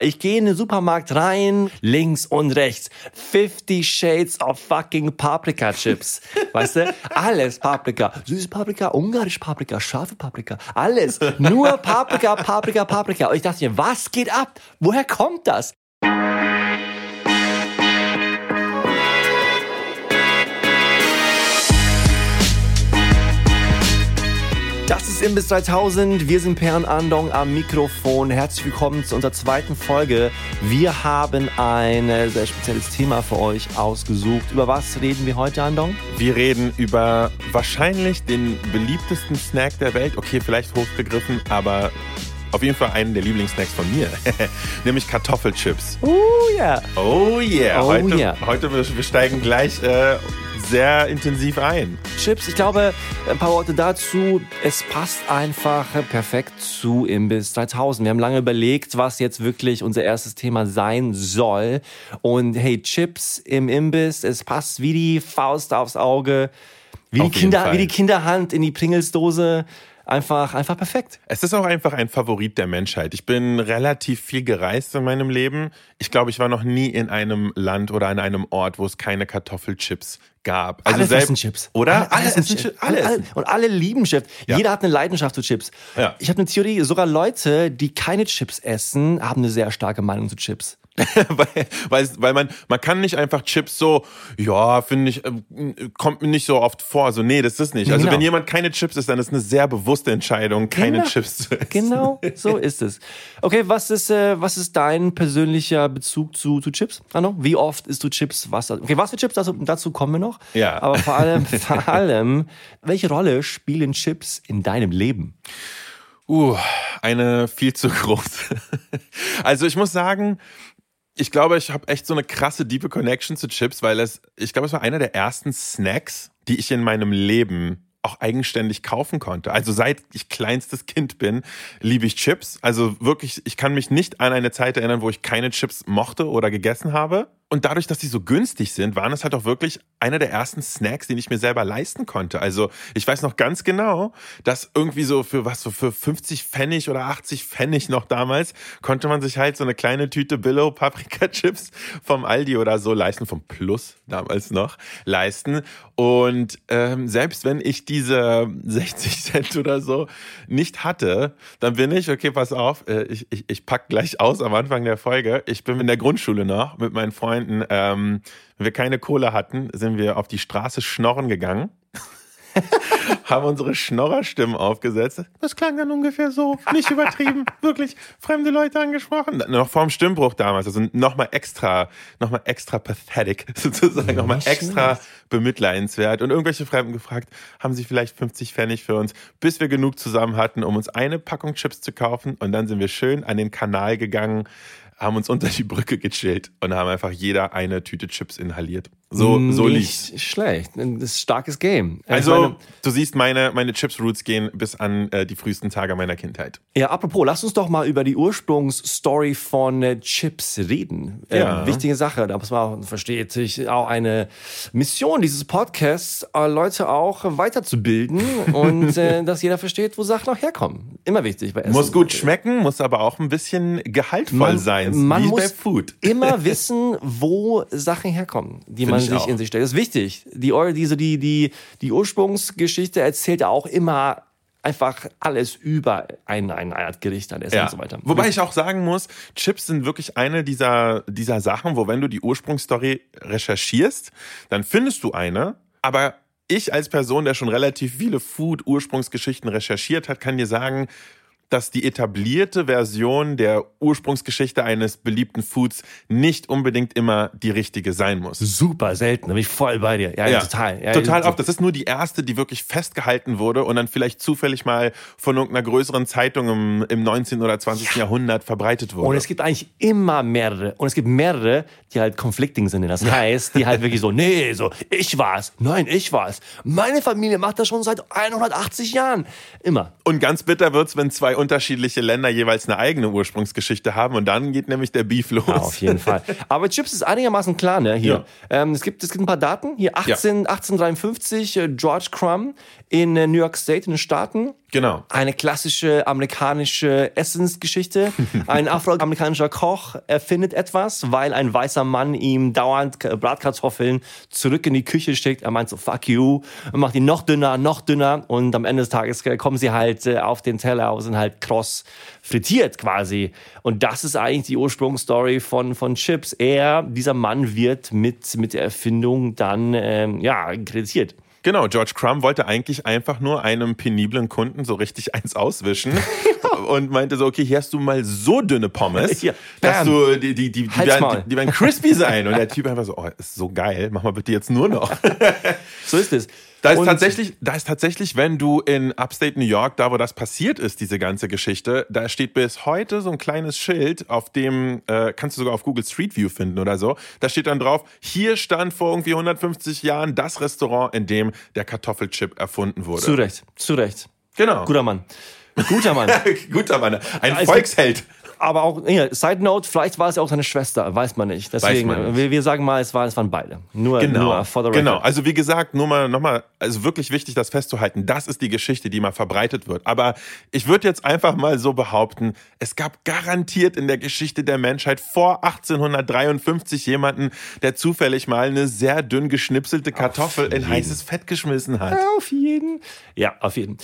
Ich gehe in den Supermarkt rein, links und rechts. 50 Shades of fucking Paprika Chips. Weißt du? Alles Paprika. Süße Paprika, ungarische Paprika, scharfe Paprika. Alles. Nur Paprika, Paprika, Paprika. Und ich dachte mir, was geht ab? Woher kommt das? Das ist Imbiss 3000. Wir sind Per und Andong am Mikrofon. Herzlich willkommen zu unserer zweiten Folge. Wir haben ein sehr spezielles Thema für euch ausgesucht. Über was reden wir heute, Andong? Wir reden über wahrscheinlich den beliebtesten Snack der Welt. Okay, vielleicht hochgegriffen, aber auf jeden Fall einen der Lieblingssnacks von mir, nämlich Kartoffelchips. Oh yeah. Oh yeah. Oh heute, yeah. heute wir steigen gleich äh, sehr intensiv ein. Chips, ich glaube, ein paar Worte dazu. Es passt einfach perfekt zu Imbiss 3000. Wir haben lange überlegt, was jetzt wirklich unser erstes Thema sein soll. Und hey, Chips im Imbiss, es passt wie die Faust aufs Auge. Wie, die, Auf jeden Kinder, Fall. wie die Kinderhand in die Pringelsdose. Einfach, einfach perfekt. Es ist auch einfach ein Favorit der Menschheit. Ich bin relativ viel gereist in meinem Leben. Ich glaube, ich war noch nie in einem Land oder an einem Ort, wo es keine Kartoffelchips gab. Also alle selbst- essen Chips. Oder? Alle, essen essen Chips. Chi- alle Alle. Und alle lieben Chips. Ja. Jeder hat eine Leidenschaft zu Chips. Ja. Ich habe eine Theorie, sogar Leute, die keine Chips essen, haben eine sehr starke Meinung zu Chips. weil, weil, weil man, man kann nicht einfach Chips so, ja, finde ich, ähm, kommt mir nicht so oft vor. So, nee, das ist nicht. Also Genau. wenn jemand keine Chips isst, dann ist eine sehr bewusste Entscheidung, keine Genau. Chips zu essen. Genau, so ist es. Okay, was ist, äh, was ist dein persönlicher Bezug zu, zu Chips, Anno? Wie oft isst du Chips? Was, okay, was für Chips? Dazu, dazu kommen wir noch. Ja. Aber vor allem, vor allem, welche Rolle spielen Chips in deinem Leben? Uh, eine viel zu große. Also ich muss sagen, ich glaube, ich habe echt so eine krasse, diepe Connection zu Chips, weil es, ich glaube, es war einer der ersten Snacks, die ich in meinem Leben auch eigenständig kaufen konnte. Also seit ich kleinstes Kind bin, liebe ich Chips. Also wirklich, ich kann mich nicht an eine Zeit erinnern, wo ich keine Chips mochte oder gegessen habe. Und dadurch, dass sie so günstig sind, waren es halt auch wirklich einer der ersten Snacks, den ich mir selber leisten konnte. Also ich weiß noch ganz genau, dass irgendwie so für was so für 50 Pfennig oder 80 Pfennig noch damals konnte man sich halt so eine kleine Tüte Billow Paprika Chips vom Aldi oder so leisten, vom Plus damals noch leisten. Und ähm, selbst wenn ich diese 60 Cent oder so nicht hatte, dann bin ich, okay, pass auf, äh, ich, ich, ich pack gleich aus am Anfang der Folge. Ich bin in der Grundschule noch mit meinen Freunden. Ähm, wenn wir keine Kohle hatten, sind wir auf die Straße schnorren gegangen. haben unsere Schnorrerstimmen aufgesetzt. Das klang dann ungefähr so, nicht übertrieben, wirklich fremde Leute angesprochen. Noch vorm Stimmbruch damals, also nochmal extra, nochmal extra pathetic sozusagen, nochmal extra schlecht. bemitleidenswert. Und irgendwelche Fremden gefragt, haben sie vielleicht 50 Pfennig für uns, bis wir genug zusammen hatten, um uns eine Packung Chips zu kaufen. Und dann sind wir schön an den Kanal gegangen, haben uns unter die Brücke gechillt und haben einfach jeder eine Tüte Chips inhaliert. So, so lief's. Nicht schlecht. Das ist ein starkes Game. Ich Also, meine, du siehst, meine, meine Chips-Roots gehen bis an äh, die frühesten Tage meiner Kindheit. Ja, apropos, lass uns doch mal über die Ursprungsstory von äh, Chips reden. Ja. Äh, wichtige Sache, da muss man auch, versteht sich, auch eine Mission dieses Podcasts, äh, Leute auch weiterzubilden und äh, dass jeder versteht, wo Sachen auch herkommen. Immer wichtig bei Essen. Muss gut schmecken, muss aber auch ein bisschen gehaltvoll sein, man wie muss bei Food. immer wissen, wo Sachen herkommen, die man ich sich auch. in sich stellt. Das ist wichtig. Die, diese, die, die, die Ursprungsgeschichte erzählt ja auch immer einfach alles über ein, ein Art Gericht an Essen und so weiter. Wobei ich auch sagen muss, Chips sind wirklich eine dieser, dieser Sachen, wo wenn du die Ursprungsstory recherchierst, dann findest du eine, aber ich als Person, der schon relativ viele Food-Ursprungsgeschichten recherchiert hat, kann dir sagen, dass die etablierte Version der Ursprungsgeschichte eines beliebten Foods nicht unbedingt immer die richtige sein muss. super selten, da bin ich voll bei dir. Ja, ja, total. Ja, total oft. Das ist nur die erste, die wirklich festgehalten wurde und dann vielleicht zufällig mal von irgendeiner größeren Zeitung im, im 19. oder 20. Jahrhundert verbreitet wurde. Und es gibt eigentlich immer mehrere. Und es gibt mehrere, die halt conflicting sind. Das heißt, die halt wirklich so, nee, so, ich war's. Nein, ich war's. Meine Familie macht das schon seit 180 Jahren. Immer. Und ganz bitter wird's, wenn zwei unterschiedliche Länder jeweils eine eigene Ursprungsgeschichte haben und dann geht nämlich der Beef los. Ja, auf jeden Fall. Aber Chips ist einigermaßen klar, ne? Hier. Ja. Ähm, es, gibt, es gibt ein paar Daten. Hier 18, 1853, äh, George Crumb in äh, New York State in den Staaten. Genau. Eine klassische amerikanische Essensgeschichte. Ein afroamerikanischer Koch erfindet etwas, weil ein weißer Mann ihm dauernd Bratkartoffeln zurück in die Küche schickt. Er meint so, fuck you, und macht die noch dünner, noch dünner. Und am Ende des Tages äh, kommen sie halt auf den Teller und sind halt kross frittiert quasi. Und das ist eigentlich die Ursprungsstory von, von Chips. Er, dieser Mann wird mit, mit der Erfindung dann, ähm, ja, kreditiert. Genau, George Crumb wollte eigentlich einfach nur einem peniblen Kunden so richtig eins auswischen und meinte so, okay, hier hast du mal so dünne Pommes, Ja, dass du, die, die, die, die, werden, die, die werden crispy sein. Und der Typ einfach so, oh, ist so geil, mach mal bitte jetzt nur noch. So ist es. Da ist Und- tatsächlich, da ist tatsächlich, wenn du in Upstate New York, da wo das passiert ist, diese ganze Geschichte, da steht bis heute so ein kleines Schild, auf dem äh, kannst du sogar auf Google Street View finden oder so. Da steht dann drauf: Hier stand vor irgendwie 150 Jahren das Restaurant, in dem der Kartoffelchip erfunden wurde. Zu Recht, zu Recht. genau. Guter Mann. Guter Mann. Guter Mann, ein Also- Volksheld. Aber auch, ja, Side Note, vielleicht war es ja auch seine Schwester, weiß man nicht. Deswegen, man nicht. Wir, wir sagen mal, es, war, es waren beide. Nur, nur for the record. Genau. Also wie gesagt, nur mal nochmal, also wirklich wichtig, das festzuhalten. Das ist die Geschichte, die mal verbreitet wird. Aber ich würde jetzt einfach mal so behaupten, es gab garantiert in der Geschichte der Menschheit vor 1853 jemanden, der zufällig mal eine sehr dünn geschnipselte Kartoffel in heißes Fett geschmissen hat. Auf jeden. Ja, auf jeden.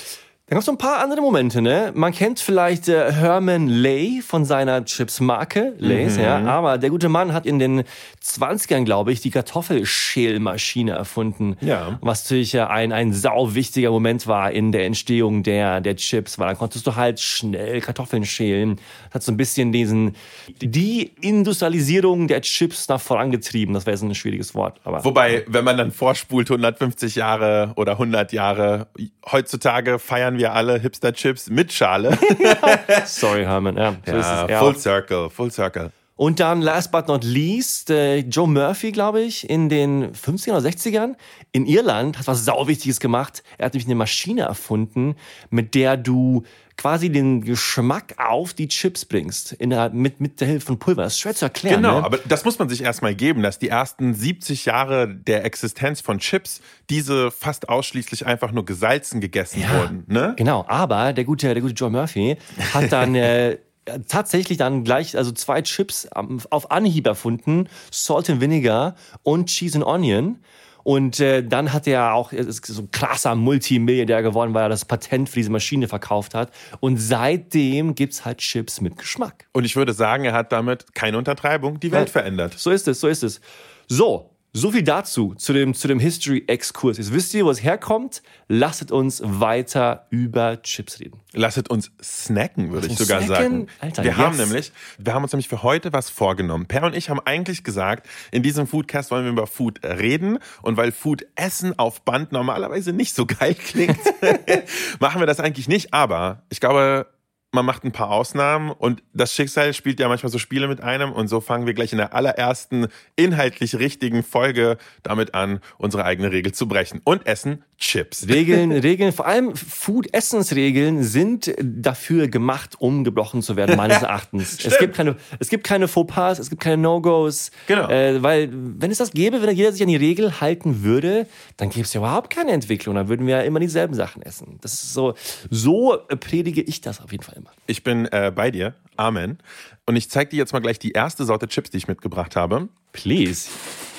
Dann gab es noch ein paar andere Momente, ne? Man kennt vielleicht äh, Herman Lay von seiner Chips-Marke, Lays, ja. Mhm. Aber der gute Mann hat in den 20ern, glaube ich, die Kartoffelschälmaschine erfunden. Ja. Was natürlich ja ein, ein sau wichtiger Moment war in der Entstehung der, der Chips, weil dann konntest du halt schnell Kartoffeln schälen. Das hat so ein bisschen diesen, die Industrialisierung der Chips nach vorangetrieben. Das wäre jetzt ein schwieriges Wort, aber. Wobei, wenn man dann vorspult 150 Jahre oder 100 Jahre, heutzutage feiern wir alle Hipster-Chips mit Schale. Sorry, Herman, ja. So ist es. Ja. full circle, full circle. Und dann, last but not least, äh, Joe Murphy, glaube ich, in den 50ern oder 60ern in Irland hat was Sauwichtiges gemacht. Er hat nämlich eine Maschine erfunden, mit der du quasi den Geschmack auf die Chips bringst. In der, mit, mit der Hilfe von Pulver. Das ist schwer zu erklären. Genau, ne? aber das muss man sich erstmal geben, dass die ersten 70 Jahre der Existenz von Chips, diese fast ausschließlich einfach nur gesalzen gegessen wurden. Ne? Genau, aber der gute, der gute Joe Murphy hat dann äh, tatsächlich dann gleich, also zwei Chips auf Anhieb erfunden, Salt and Vinegar und Cheese and Onion. Und äh, dann hat er auch er ist so ein krasser Multimilliardär geworden, weil er das Patent für diese Maschine verkauft hat. Und seitdem gibt's halt Chips mit Geschmack. Und ich würde sagen, er hat damit keine Untertreibung die Welt verändert. So ist es, so ist es. So, so viel dazu, zu dem, zu dem History-Exkurs. Jetzt wisst ihr, wo es herkommt. Lasset uns weiter über Chips reden. Lasset uns snacken, würde ich sogar snacken? sagen. Alter, wir yes. haben nämlich, wir haben uns nämlich für heute was vorgenommen. Per und ich haben eigentlich gesagt, in diesem Foodcast wollen wir über Food reden und weil Food Essen auf Band normalerweise nicht so geil klingt, machen wir das eigentlich nicht. Aber ich glaube, man macht ein paar Ausnahmen und das Schicksal spielt ja manchmal so Spiele mit einem und so fangen wir gleich in der allerersten inhaltlich richtigen Folge damit an, unsere eigene Regel zu brechen und essen Chips. Regeln, Regeln, vor allem Food-Essensregeln sind dafür gemacht, um gebrochen zu werden, meines Erachtens. es gibt keine, es gibt keine Fauxpas, es gibt keine No-Gos. Genau. Äh, weil, wenn es das gäbe, wenn jeder sich an die Regel halten würde, dann gäbe es ja überhaupt keine Entwicklung. Dann würden wir ja immer dieselben Sachen essen. Das ist so, so predige ich das auf jeden Fall immer. Ich bin äh, bei dir. Amen. Und ich zeige dir jetzt mal gleich die erste Sorte Chips, die ich mitgebracht habe. Please.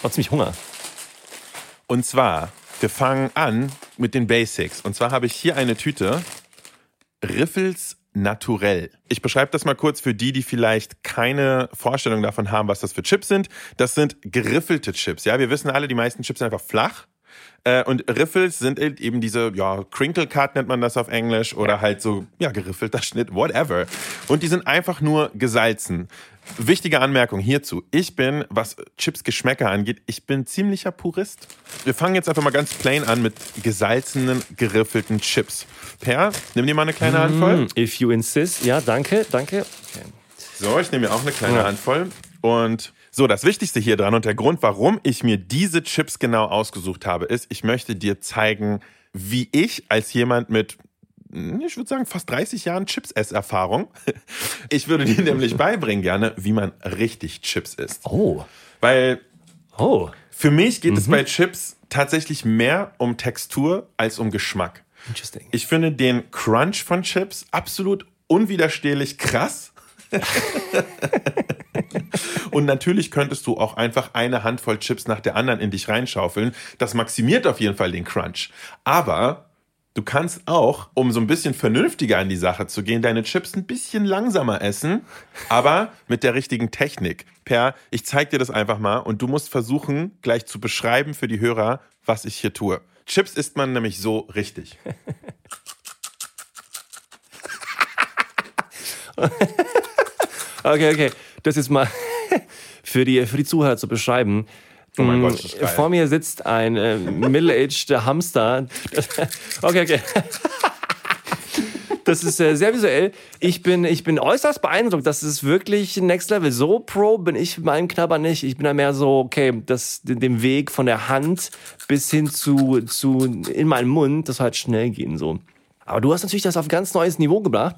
Hab ziemlich Hunger. Und zwar, wir fangen an mit den Basics. Und zwar habe ich hier eine Tüte Riffels Naturell. Ich beschreibe das mal kurz für die, die vielleicht keine Vorstellung davon haben, was das für Chips sind. Das sind geriffelte Chips. Ja, wir wissen alle, die meisten Chips sind einfach flach. Äh, Und Riffels sind halt eben diese, ja, Crinkle Cut nennt man das auf Englisch oder halt so, ja, geriffelter Schnitt, whatever. Und die sind einfach nur gesalzen. Wichtige Anmerkung hierzu. Ich bin, was Chips Geschmäcker angeht, ich bin ziemlicher Purist. Wir fangen jetzt einfach mal ganz plain an mit gesalzenen, geriffelten Chips. Per, nimm dir mal eine kleine Handvoll. If you insist. Ja, danke, danke. Okay. So, ich nehme mir auch eine kleine Ja. Handvoll. Und so, das Wichtigste hier dran und der Grund, warum ich mir diese Chips genau ausgesucht habe, ist, ich möchte dir zeigen, wie ich als jemand mit ich würde sagen, fast 30 Jahren Chips-Ess-Erfahrung. Ich würde dir nämlich beibringen gerne, wie man richtig Chips isst. Oh. Weil Oh. für mich geht es bei Chips tatsächlich mehr um Textur als um Geschmack. Interesting. Ich finde den Crunch von Chips absolut unwiderstehlich krass. Und natürlich könntest du auch einfach eine Handvoll Chips nach der anderen in dich reinschaufeln. Das maximiert auf jeden Fall den Crunch. Aber du kannst auch, um so ein bisschen vernünftiger an die Sache zu gehen, deine Chips ein bisschen langsamer essen, aber mit der richtigen Technik. Per, ich zeig dir das einfach mal und du musst versuchen, gleich zu beschreiben für die Hörer, was ich hier tue. Chips isst man nämlich so richtig. Okay, okay. Das ist mal für die, für die Zuhörer zu beschreiben. Oh mein Mm, Gott, das ist geil. Vor mir sitzt ein äh, middle-aged Hamster. Okay, okay. Das ist äh, sehr visuell. Ich bin, ich bin äußerst beeindruckt. Das ist wirklich Next Level. So pro bin ich mit meinem Knabber nicht. Ich bin da mehr so, okay, das, den Weg von der Hand bis hin zu, zu in meinen Mund, das soll halt schnell gehen so. Aber du hast natürlich das auf ein ganz neues Niveau gebracht.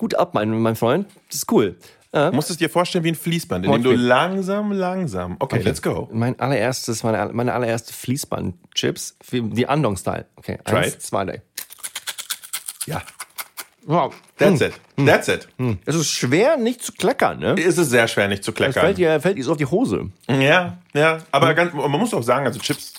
Hut ab, mein, mein Freund. Das ist cool. Ja. Du musst es dir vorstellen wie ein Fließband, in dem du Okay. langsam, langsam. Okay, let's go. Mein allererstes, meine, meine allererste Fließband-Chips, die Andong-Style. Okay, Try eins, it. zwei, drei. Ja, Wow. that's it. That's it. Es ist schwer, nicht zu kleckern, ne? Es ist sehr schwer, nicht zu Es fällt kleckern. dir, fällt dir so auf die Hose. Ja, ja. Aber ganz, man muss auch sagen, also Chips,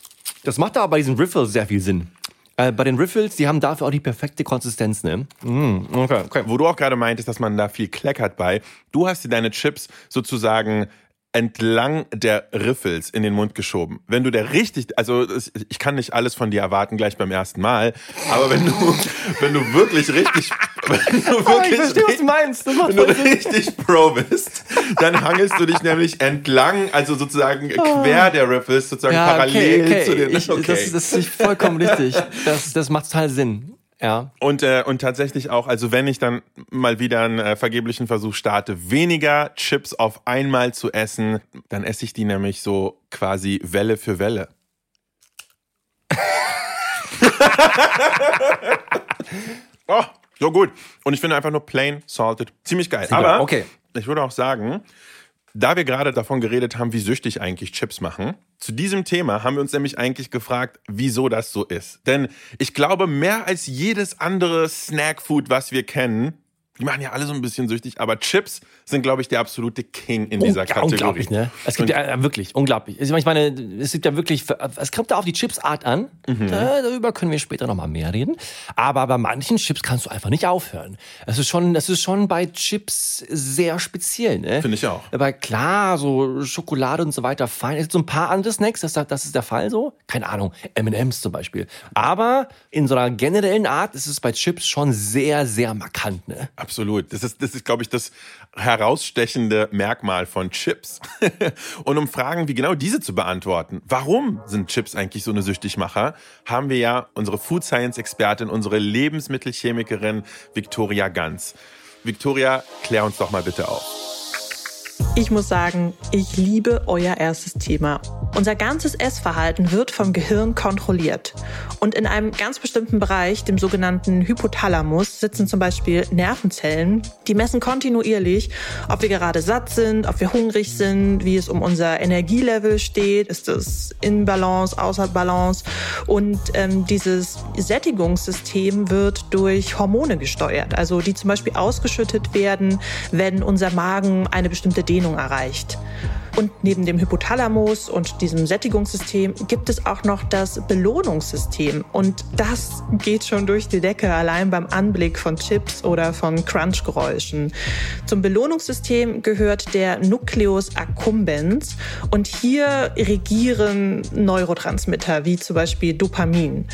Das macht aber bei diesen Riffles sehr viel Sinn. Äh, bei den Riffles, die haben dafür auch die perfekte Konsistenz, ne? Mm, okay, okay. wo du auch gerade meintest, dass man da viel kleckert bei, du hast dir deine Chips sozusagen entlang der Riffels in den Mund geschoben. Wenn du der richtig, also ich kann nicht alles von dir erwarten gleich beim ersten Mal, aber wenn du, wenn du wirklich richtig, wenn du Oh, wirklich ich verstehe, was du meinst. Wenn du richtig Pro bist, dann hangelst du dich nämlich entlang, also sozusagen quer der Riffles, sozusagen Ja, parallel okay, okay. zu den. Ich, das, das ist vollkommen richtig. Das, das macht total Sinn. Ja. Und, äh, und tatsächlich auch, also wenn ich dann mal wieder einen äh, vergeblichen Versuch starte, weniger Chips auf einmal zu essen, dann esse ich die nämlich so quasi Welle für Welle. oh, so gut. Und ich finde einfach nur plain salted ziemlich geil. geil, Aber okay. ich würde auch sagen, da wir gerade davon geredet haben, wie süchtig eigentlich Chips machen, zu diesem Thema haben wir uns nämlich eigentlich gefragt, wieso das so ist. Denn ich glaube, mehr als jedes andere Snackfood, was wir kennen, die machen ja alle so ein bisschen süchtig, aber Chips sind, glaube ich, der absolute King in dieser Kategorie. Unglaublich, ne? Es gibt ja äh, wirklich, unglaublich. Ich meine, es gibt ja wirklich, es kommt da auf die Chipsart an. Mhm. Da, darüber können wir später nochmal mehr reden. Aber bei manchen Chips kannst du einfach nicht aufhören. Es ist schon, es ist schon bei Chips sehr speziell, ne? Finde ich auch. Aber klar, so Schokolade und so weiter, fein. Es gibt so ein paar andere Snacks, das, das ist der Fall so. Keine Ahnung, M&M's zum Beispiel. Aber in so einer generellen Art ist es bei Chips schon sehr, sehr markant, ne? Absolut. Das ist, das ist, glaube ich, das herausstechende Merkmal von Chips. Und um Fragen wie genau diese zu beantworten, warum sind Chips eigentlich so eine Süchtigmacher, haben wir ja unsere Food Science Expertin, unsere Lebensmittelchemikerin Victoria Ganz. Victoria, klär uns doch mal bitte auf. Ich muss sagen, ich liebe euer erstes Thema. Unser ganzes Essverhalten wird vom Gehirn kontrolliert. Und in einem ganz bestimmten Bereich, dem sogenannten Hypothalamus, sitzen zum Beispiel Nervenzellen, die messen kontinuierlich, ob wir gerade satt sind, ob wir hungrig sind, wie es um unser Energielevel steht, ist es in Balance, außer Balance. Und ähm, dieses Sättigungssystem wird durch Hormone gesteuert, also die zum Beispiel ausgeschüttet werden, wenn unser Magen eine bestimmte Dehnung erreicht. Und neben dem Hypothalamus und diesem Sättigungssystem gibt es auch noch das Belohnungssystem. Und das geht schon durch die Decke allein beim Anblick von Chips oder von Crunchgeräuschen. Zum Belohnungssystem gehört der Nucleus accumbens. Und hier regieren Neurotransmitter wie zum Beispiel Dopamin.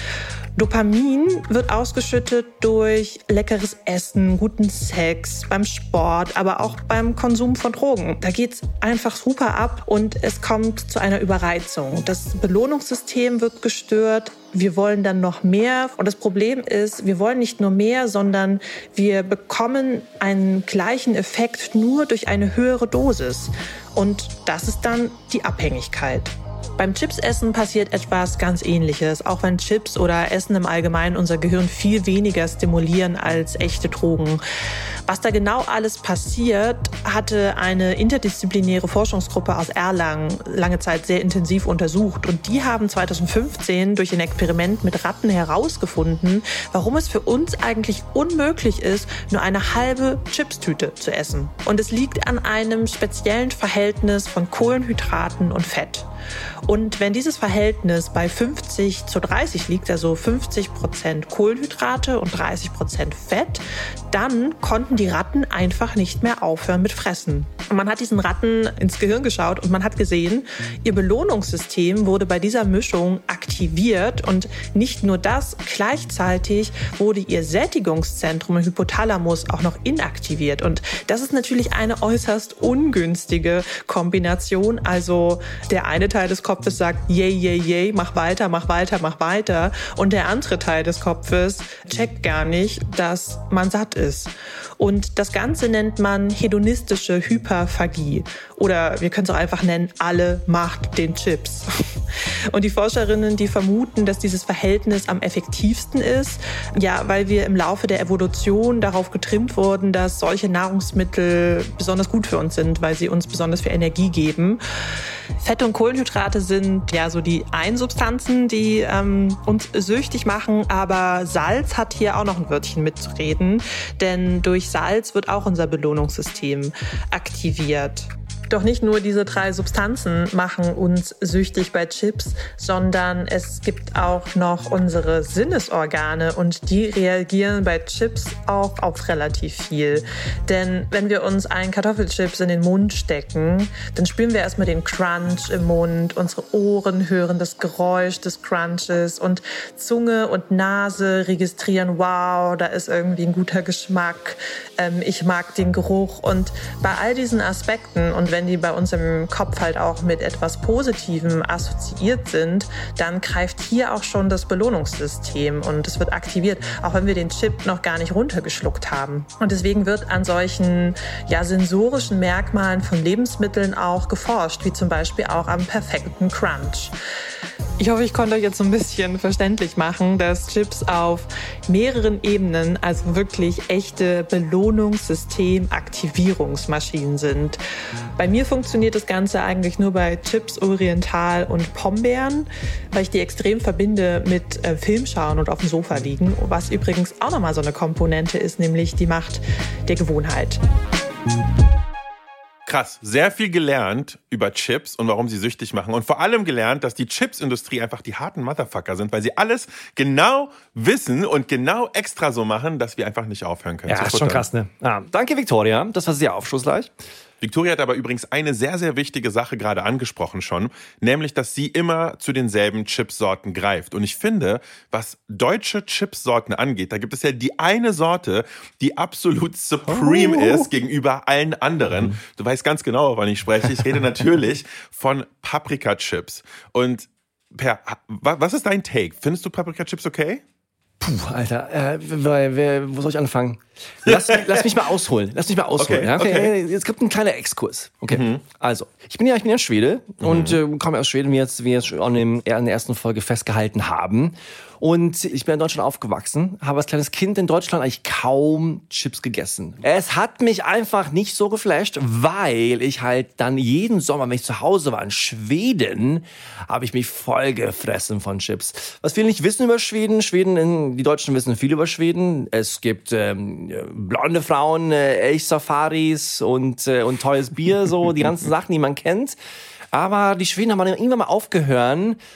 Dopamin wird ausgeschüttet durch leckeres Essen, guten Sex, beim Sport, aber auch beim Konsum von Drogen. Da geht's einfach super ab und es kommt zu einer Überreizung. Das Belohnungssystem wird gestört. Wir wollen dann noch mehr. Und das Problem ist, wir wollen nicht nur mehr, sondern wir bekommen einen gleichen Effekt nur durch eine höhere Dosis. Und das ist dann die Abhängigkeit. Beim Chipsessen passiert etwas ganz ähnliches, auch wenn Chips oder Essen im Allgemeinen unser Gehirn viel weniger stimulieren als echte Drogen. Was da genau alles passiert, hatte eine interdisziplinäre Forschungsgruppe aus Erlangen lange Zeit sehr intensiv untersucht. Und die haben 2015 durch ein Experiment mit Ratten herausgefunden, warum es für uns eigentlich unmöglich ist, nur eine halbe Chipstüte zu essen. Und es liegt an einem speziellen Verhältnis von Kohlenhydraten und Fett. Und wenn dieses Verhältnis bei 50 zu 30 liegt, also 50 Prozent Kohlenhydrate und 30 Prozent Fett, dann konnten die Ratten einfach nicht mehr aufhören mit Fressen. Und man hat diesen Ratten ins Gehirn geschaut und man hat gesehen, ihr Belohnungssystem wurde bei dieser Mischung aktiviert und nicht nur das, gleichzeitig wurde ihr Sättigungszentrum im Hypothalamus auch noch inaktiviert. Und das ist natürlich eine äußerst ungünstige Kombination. Also der eine Teil des Kopfes sagt, yay, yay, yay, mach weiter, mach weiter, mach weiter. Und der andere Teil des Kopfes checkt gar nicht, dass man satt ist. Und das Ganze nennt man hedonistische Hyperphagie. Oder wir können es auch einfach nennen, alle macht den Chips. Und die Forscherinnen, die vermuten, dass dieses Verhältnis am effektivsten ist, ja, weil wir im Laufe der Evolution darauf getrimmt wurden, dass solche Nahrungsmittel besonders gut für uns sind, weil sie uns besonders viel Energie geben. Fette und Kohlenhydrate sind ja so die Einsubstanzen, die ähm, uns süchtig machen, aber Salz hat hier auch noch ein Wörtchen mitzureden, denn durch Salz wird auch unser Belohnungssystem aktiviert. Doch nicht nur diese drei Substanzen machen uns süchtig bei Chips, sondern es gibt auch noch unsere Sinnesorgane und die reagieren bei Chips auch auf relativ viel. Denn wenn wir uns einen Kartoffelchips in den Mund stecken, dann spüren wir erstmal den Crunch im Mund, unsere Ohren hören das Geräusch des Crunches und Zunge und Nase registrieren, wow, da ist irgendwie ein guter Geschmack, ähm, ich mag den Geruch und bei all diesen Aspekten und wenn wenn die bei uns im Kopf halt auch mit etwas Positivem assoziiert sind, dann greift hier auch schon das Belohnungssystem und es wird aktiviert, auch wenn wir den Chip noch gar nicht runtergeschluckt haben. Und deswegen wird an solchen ja, sensorischen Merkmalen von Lebensmitteln auch geforscht, wie zum Beispiel auch am perfekten Crunch. Ich hoffe, ich konnte euch jetzt so ein bisschen verständlich machen, dass Chips auf mehreren Ebenen, also wirklich echte Belohnungssystem-Aktivierungsmaschinen sind. Bei mir funktioniert das Ganze eigentlich nur bei Chips Oriental und Pombeeren, weil ich die extrem verbinde mit äh, Filmschauen und auf dem Sofa liegen, was übrigens auch nochmal so eine Komponente ist, nämlich die Macht der Gewohnheit. Krass, sehr viel gelernt über Chips und warum sie süchtig machen. Und vor allem gelernt, dass die Chipsindustrie einfach die harten Motherfucker sind, weil sie alles genau wissen und genau extra so machen, dass wir einfach nicht aufhören können. Ja, ist schon krass, ne? Ah, danke, Victoria. Das war sehr aufschlussreich. Victoria hat aber übrigens eine sehr, sehr wichtige Sache gerade angesprochen schon, nämlich, dass sie immer zu denselben Chipsorten greift. Und ich finde, was deutsche Chipsorten angeht, da gibt es ja die eine Sorte, die absolut supreme oh. ist gegenüber allen anderen. Du weißt ganz genau, wovon ich spreche. Ich rede natürlich von Paprika-Chips. Und Per, was ist dein Take? Findest du Paprika-Chips okay? Puh, Alter, äh, wo soll ich anfangen? Lass, lass mich mal ausholen. Lass mich mal ausholen. Okay, ja? okay. okay. Jetzt gibt ein kleiner Exkurs. Okay. Mhm. Also, ich bin ja, ich bin ja Schwede mhm. und äh, komme aus Schweden, wie jetzt, wie jetzt schon in der ersten Folge festgehalten haben. Und ich bin in Deutschland aufgewachsen, habe als kleines Kind in Deutschland eigentlich kaum Chips gegessen. Es hat mich einfach nicht so geflasht, weil ich halt dann jeden Sommer, wenn ich zu Hause war in Schweden, habe ich mich voll gefressen von Chips. Was viele nicht wissen über Schweden, Schweden, die Deutschen wissen viel über Schweden. Es gibt ähm, blonde Frauen, äh, Elch-Safaris und, äh, und teures Bier, so die ganzen Sachen, die man kennt. Aber die Schweden haben irgendwann mal aufgehört,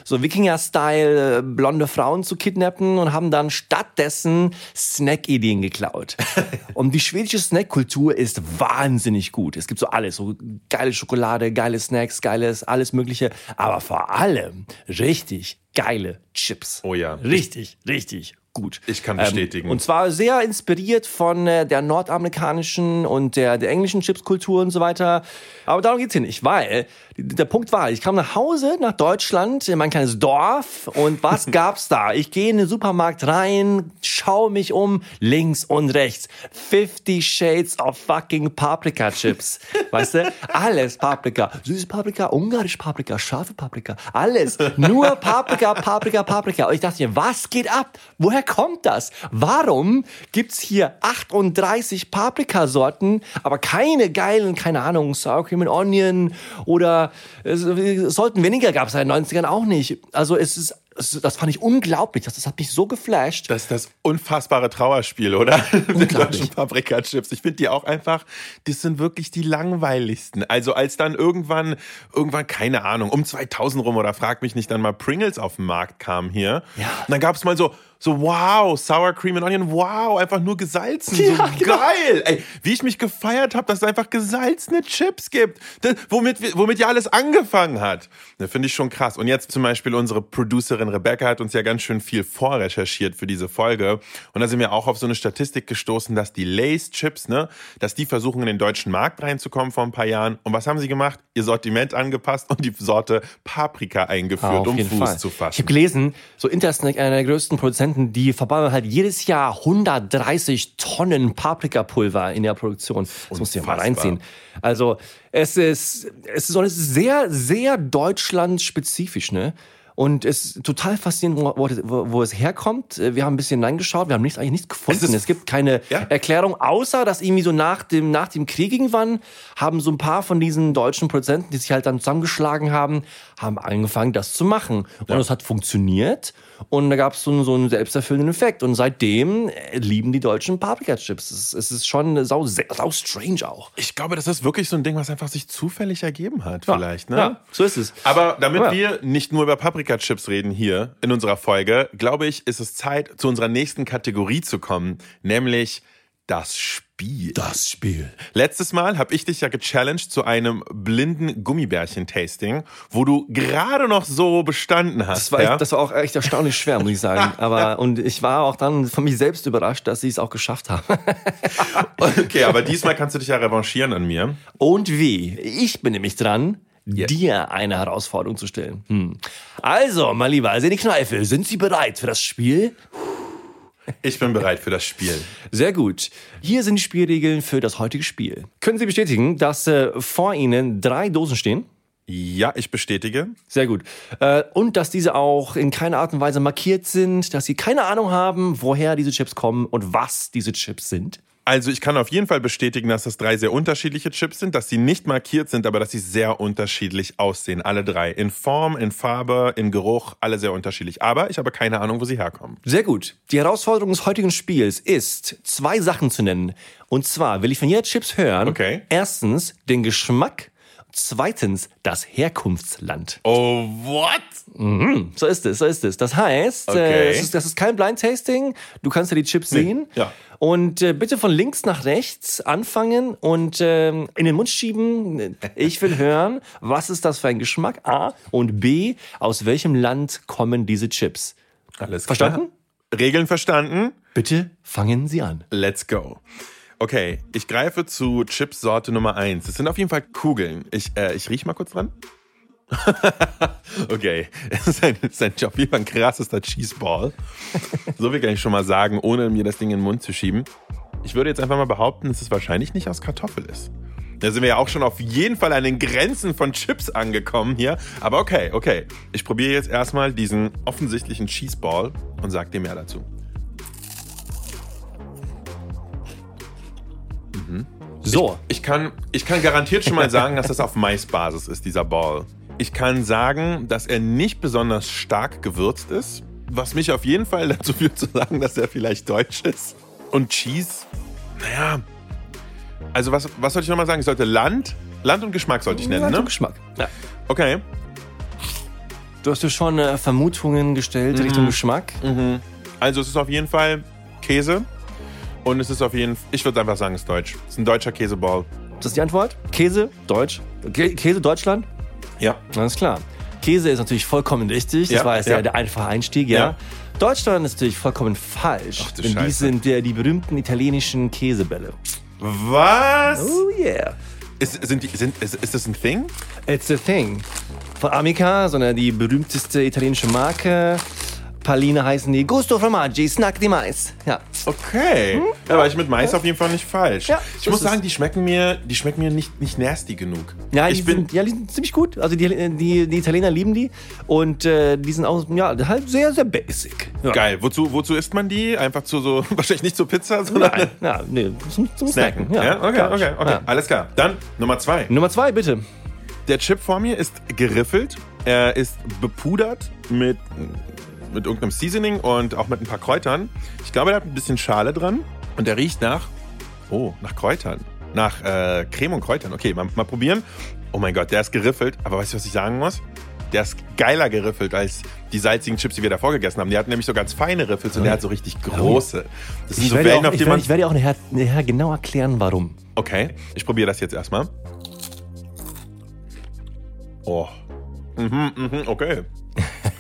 so Wikinger-Style äh, blonde Frauen zu kidnappen und haben dann stattdessen Snack-Ideen geklaut. und die schwedische Snack-Kultur ist wahnsinnig gut. Es gibt so alles, so geile Schokolade, geile Snacks, geiles, alles Mögliche. Aber vor allem richtig geile Chips. Oh ja. Richtig, richtig gut. Ich kann bestätigen. Ähm, und zwar sehr inspiriert von äh, der nordamerikanischen und der, der englischen Chipskultur und so weiter. Aber darum geht's hier nicht, weil der Punkt war, ich kam nach Hause, nach Deutschland, in mein kleines Dorf und was gab's da? Ich gehe in den Supermarkt rein, schaue mich um, links und rechts. 50 Shades of fucking Paprika Chips. Weißt du? Alles Paprika. Süße Paprika, ungarische Paprika, scharfe Paprika. Alles. Nur Paprika, Paprika, Paprika. Und ich dachte mir, was geht ab? Woher kommt das? Warum gibt's hier 38 Paprikasorten, aber keine geilen, keine Ahnung, Sour Cream and Onion oder es, es sollten weniger gab es in den 90ern auch nicht. Also es ist das fand ich unglaublich. Das, das hat mich so geflasht. Das ist das unfassbare Trauerspiel, oder? Die deutschen Paprika-Chips. Ich finde die auch einfach, das sind wirklich die langweiligsten. Also als dann irgendwann, irgendwann, keine Ahnung, um 2000 rum oder frag mich nicht, dann mal Pringles auf den Markt kamen hier. Ja. Und dann gab es mal so, so wow, Sour Cream and Onion, wow, einfach nur gesalzen. Ja, so genau. geil. Ey, wie ich mich gefeiert habe, dass es einfach gesalzene Chips gibt. Das, womit, womit ja alles angefangen hat. Das finde ich schon krass. Und jetzt zum Beispiel unsere Producerin Rebecca hat uns ja ganz schön viel vorrecherchiert für diese Folge. Und da sind wir auch auf so eine Statistik gestoßen, dass die Lays Chips, ne, dass die versuchen in den deutschen Markt reinzukommen vor ein paar Jahren. Und was haben sie gemacht? Ihr Sortiment angepasst und die Sorte Paprika eingeführt, Auf um Fuß Fall. zu Ich fassen. habe gelesen, so Intersnack, einer der größten Produzenten, die verbauen halt jedes Jahr 130 Tonnen Paprikapulver in der Produktion. Das musst du dir mal Unfassbar. reinziehen. Also es ist, es ist, es ist sehr, sehr deutschlandspezifisch, ne? Und es ist total faszinierend, wo, wo, wo es herkommt. Wir haben ein bisschen reingeschaut, wir haben nichts, eigentlich nichts gefunden. Es Es, gibt keine Ja. Erklärung, außer dass irgendwie so nach dem, nach dem Krieg irgendwann haben so ein paar von diesen deutschen Produzenten, die sich halt dann zusammengeschlagen haben, haben angefangen, das zu machen. Und es hat funktioniert. Und da gab es so, einen- so einen selbsterfüllenden Effekt. Und seitdem äh, lieben die Deutschen Paprika-Chips. Es, ist- es ist schon sau, sehr- sau strange auch. Ich glaube, das ist wirklich so ein Ding, was einfach sich zufällig ergeben hat, vielleicht, ne? Ja, so ist es. Aber damit Ja. wir nicht nur über Paprika-Chips reden hier in unserer Folge, glaube ich, ist es Zeit, zu unserer nächsten Kategorie zu kommen, nämlich das Spiel. Das Spiel. Letztes Mal habe ich dich ja gechallenged zu einem blinden Gummibärchen-Tasting, wo du gerade noch so bestanden hast. Das war, ja? echt, das war auch echt erstaunlich schwer, muss ich sagen. Aber, und ich war auch dann von mich selbst überrascht, dass sie es auch geschafft haben. okay, aber diesmal kannst du dich ja revanchieren an mir. Und wie? Ich bin nämlich dran, dir eine Herausforderung zu stellen. Hm. Also, mein Lieber, also die Kneife, sind Sie bereit für das Spiel? Ich bin bereit für das Spiel. Sehr gut. Hier sind die Spielregeln für das heutige Spiel. Können Sie bestätigen, dass äh, vor Ihnen drei Dosen stehen? Ja, ich bestätige. Sehr gut. Äh, und dass diese auch in keiner Art und Weise markiert sind, dass Sie keine Ahnung haben, woher diese Chips kommen und was diese Chips sind. Also ich kann auf jeden Fall bestätigen, dass das drei sehr unterschiedliche Chips sind, dass sie nicht markiert sind, aber dass sie sehr unterschiedlich aussehen. Alle drei. In Form, in Farbe, in Geruch, alle sehr unterschiedlich. Aber ich habe keine Ahnung, wo sie herkommen. Sehr gut. Die Herausforderung des heutigen Spiels ist, zwei Sachen zu nennen. Und zwar will ich von jeder Chips hören. Okay. Erstens den Geschmack. Zweitens das Herkunftsland. Oh, what? So ist es, so ist es. Das heißt, Okay. äh, es ist, das ist kein Blind Tasting. Du kannst ja die Chips sehen. ja. Und äh, bitte von links nach rechts anfangen und ähm, in den Mund schieben. Ich will hören, was ist das für ein Geschmack? A. Und B. Aus welchem Land kommen diese Chips? Alles Verstanden? Klar. Regeln verstanden? Bitte fangen Sie an. Let's go. Okay, ich greife zu Chips-Sorte Nummer eins. Es sind auf jeden Fall Kugeln. Ich, äh, ich riech mal kurz dran. okay, es ist ein, es ein auf jeden Fall ein krassester Cheeseball. So viel kann ich schon mal sagen, ohne mir das Ding in den Mund zu schieben. Ich würde jetzt einfach mal behaupten, dass es wahrscheinlich nicht aus Kartoffel ist. Da sind wir ja auch schon auf jeden Fall an den Grenzen von Chips angekommen hier. Aber okay, okay. Ich probiere jetzt erstmal diesen offensichtlichen Cheeseball und sag dir mehr dazu. So, Ich kann, ich kann garantiert schon mal sagen, dass das auf Maisbasis ist, dieser Ball. Ich kann sagen, dass er nicht besonders stark gewürzt ist, was mich auf jeden Fall dazu führt zu sagen, dass er vielleicht deutsch ist. Und Cheese, naja, also was, was sollte ich nochmal sagen? Ich sollte Land, Land und Geschmack sollte ich nennen, Land und ne? Geschmack. Ja. Okay. Du hast ja schon äh, Vermutungen gestellt Mhm. Richtung Geschmack. Also es ist auf jeden Fall Käse. Und es ist auf jeden Fall, ich würde einfach sagen, es ist deutsch. Es ist ein deutscher Käseball. Das ist die Antwort? Käse, Deutsch. Kä- Käse, Deutschland? Ja. Alles klar. Käse ist natürlich vollkommen richtig. Das Ja, war jetzt ja. der, einfache Einstieg, ja. Ja. Deutschland ist natürlich vollkommen falsch. Ach denn die Scheiße. sind äh, die berühmten italienischen Käsebälle. Was? Oh yeah. Ist, sind die, sind, ist, ist das ein Thing? It's a thing. Von Amica, sondern die berühmteste italienische Marke. Paline heißen die Gusto Formaggi, Snack di Mais. Ja. Okay. Da war ich mit Mais auf jeden Fall nicht falsch. Ja, ich muss sagen, die schmecken mir, die schmecken mir nicht, nicht nasty genug. Ja, die ich bin, sind, ja, die sind ziemlich gut. Also die, die, die Italiener lieben die. Und äh, die sind auch, ja, halt sehr, sehr basic. Ja. geil. Wozu, wozu isst man die? Einfach zu so, wahrscheinlich nicht zur Pizza, sondern Nein, ja, nee, zum, zum Snacken. snacken. Ja, okay, klar. okay, okay. Ja. Alles klar. Dann Nummer zwei. Nummer zwei, bitte. Der Chip vor mir ist geriffelt. Er ist bepudert mit, mit irgendeinem Seasoning und auch mit ein paar Kräutern. Ich glaube, der hat ein bisschen Schale dran und der riecht nach, oh, nach Kräutern. Nach äh, Creme und Kräutern. Okay, mal, mal probieren. Oh mein Gott, der ist geriffelt. Aber weißt du, was ich sagen muss? Der ist geiler geriffelt als die salzigen Chips, die wir davor gegessen haben. Die hatten nämlich so ganz feine Riffels und der hat so richtig große. Das sind Ich so werde, Wellen, auch, auf ich, die werde, man... ich werde dir auch nachher, nachher genau erklären, warum. Okay, ich probiere das jetzt erstmal. Oh. Mhm, mhm, okay.